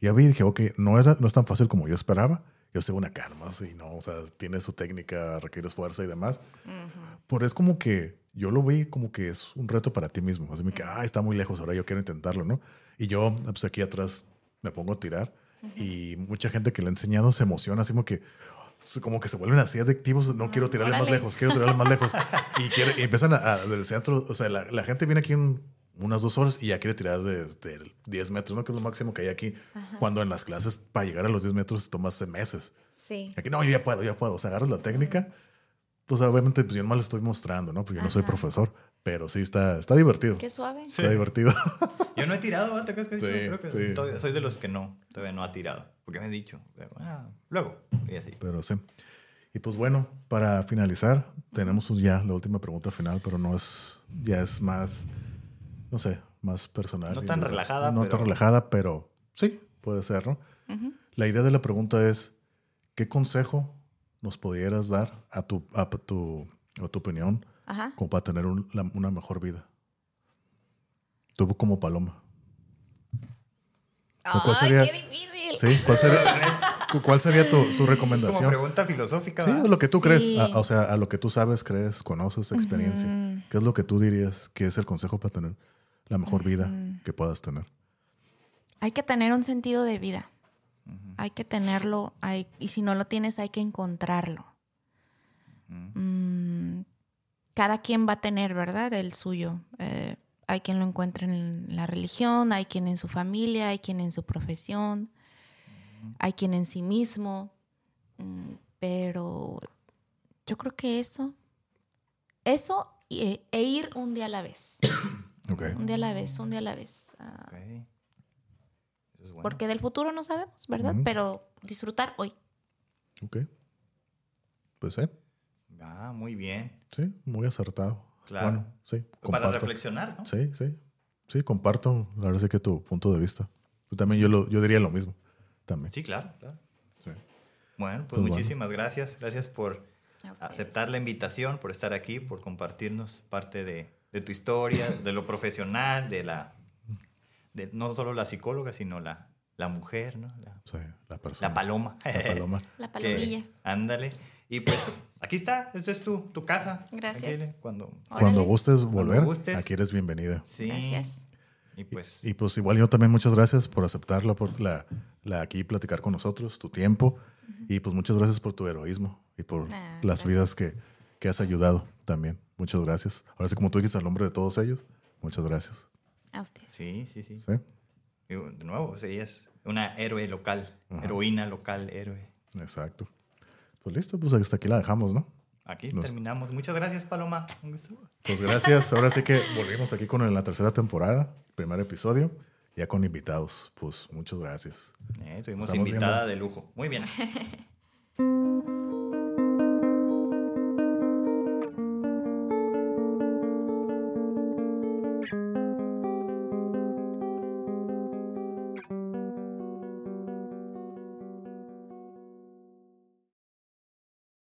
Y vi y dije, ok, no, era, no es tan fácil como yo esperaba. Yo sé una calma, y no, o sea, tiene su técnica, requiere fuerza y demás. Pero es como que yo lo vi como que es un reto para ti mismo. Así que, ah, está muy lejos, ahora yo quiero intentarlo, ¿no? Y yo, pues aquí atrás me pongo a tirar y mucha gente que le he enseñado se emociona, así como que, como que se vuelven así adictivos. No quiero tirarle más órale. lejos, quiero tirarle más lejos. Y, quiere- y empiezan a, a- del centro, o sea, la, la gente viene aquí un- unas dos horas y ya quiere tirar desde 10 metros, ¿no? Que es lo máximo que hay aquí. Cuando en las clases para llegar a los 10 metros tomas meses. Sí. Aquí no, yo ya puedo, ya puedo. O sea, agarras la técnica. Pues obviamente, pues yo nomás le estoy mostrando, ¿no? Porque yo no soy Ajá. profesor. Pero sí está, está divertido. Qué suave. Está divertido. Yo no he tirado, ¿verdad? ¿Te acuerdas que? Sí, Creo que sí. todavía- soy de los que no, todavía no ha tirado. Porque me he dicho, ah, luego, y así. pero sí. Y pues bueno, para finalizar, tenemos ya la última pregunta final, pero no es, ya es más, no sé, más personal. No tan de- relajada, No tan pero- relajada, pero sí, puede ser, ¿no? La idea de la pregunta es, ¿qué consejo nos pudieras dar a tu, a tu, a tu opinión Ajá. como para tener un- la- una mejor vida? Tú como paloma. ¿O cuál Ay, sería- qué difícil. ¿Sí? ¿Cuál sería, cuál sería tu, tu Es como recomendación? pregunta filosófica. Sí, ¿verdad? lo que tú Sí. crees, a- o sea, a lo que tú sabes, crees, conoces, experiencia. ¿Qué es lo que tú dirías que es el consejo para tener la mejor vida que puedas tener? Hay que tener un sentido de vida. Hay que tenerlo, hay, y si no lo tienes, hay que encontrarlo. Mm, cada quien va a tener, ¿verdad? El suyo. Eh, hay quien lo encuentra en la religión, hay quien en su familia, hay quien en su profesión, hay quien en sí mismo. Mm, pero yo creo que eso, eso y- e ir un día a la vez. Un día a la vez, un día a la vez. Ah, Ok. Eso es bueno. porque del futuro no sabemos, ¿verdad? Pero disfrutar hoy. Ok. Pues sí, Ah, muy bien. sí, muy acertado. Claro. Bueno, sí, Para reflexionar, ¿no? Sí, sí. Sí, comparto. La verdad es que tu punto de vista. Yo también yo, lo, yo diría lo mismo. También. Sí, claro, claro. Sí. Bueno, pues, Pues bueno. muchísimas gracias. Gracias por aceptar la invitación, por estar aquí, por compartirnos parte de, de tu historia, de lo profesional, de la de no solo la psicóloga, sino la, la mujer, ¿no? La, Sí, la persona. la paloma. La paloma. La Que- palomilla. ándale. Y pues aquí está, esta es tu, tu casa. Gracias. Aquí, cuando Cuando gustes volver, gustes. aquí eres bienvenida. sí. Gracias. Y pues Y pues igual yo también muchas gracias por aceptarla, por la, la aquí platicar con nosotros, tu tiempo. Y pues muchas gracias por tu heroísmo y por Ah, las gracias. vidas que, que has ayudado también. Muchas gracias. Ahora sí, como tú dijiste, al nombre de todos ellos, muchas gracias. A ustedes. sí, sí, sí. ¿Sí? De nuevo, pues, ella es una héroe local, heroína local, héroe. Exacto. Pues listo, pues hasta aquí la dejamos, ¿no? Aquí Nos- terminamos. Muchas gracias, Paloma. Un gusto. Pues gracias. Ahora sí que volvimos aquí con la tercera temporada, primer episodio, ya con invitados. Pues muchas gracias. Eh, tuvimos Estamos invitada viendo. de lujo. Muy bien.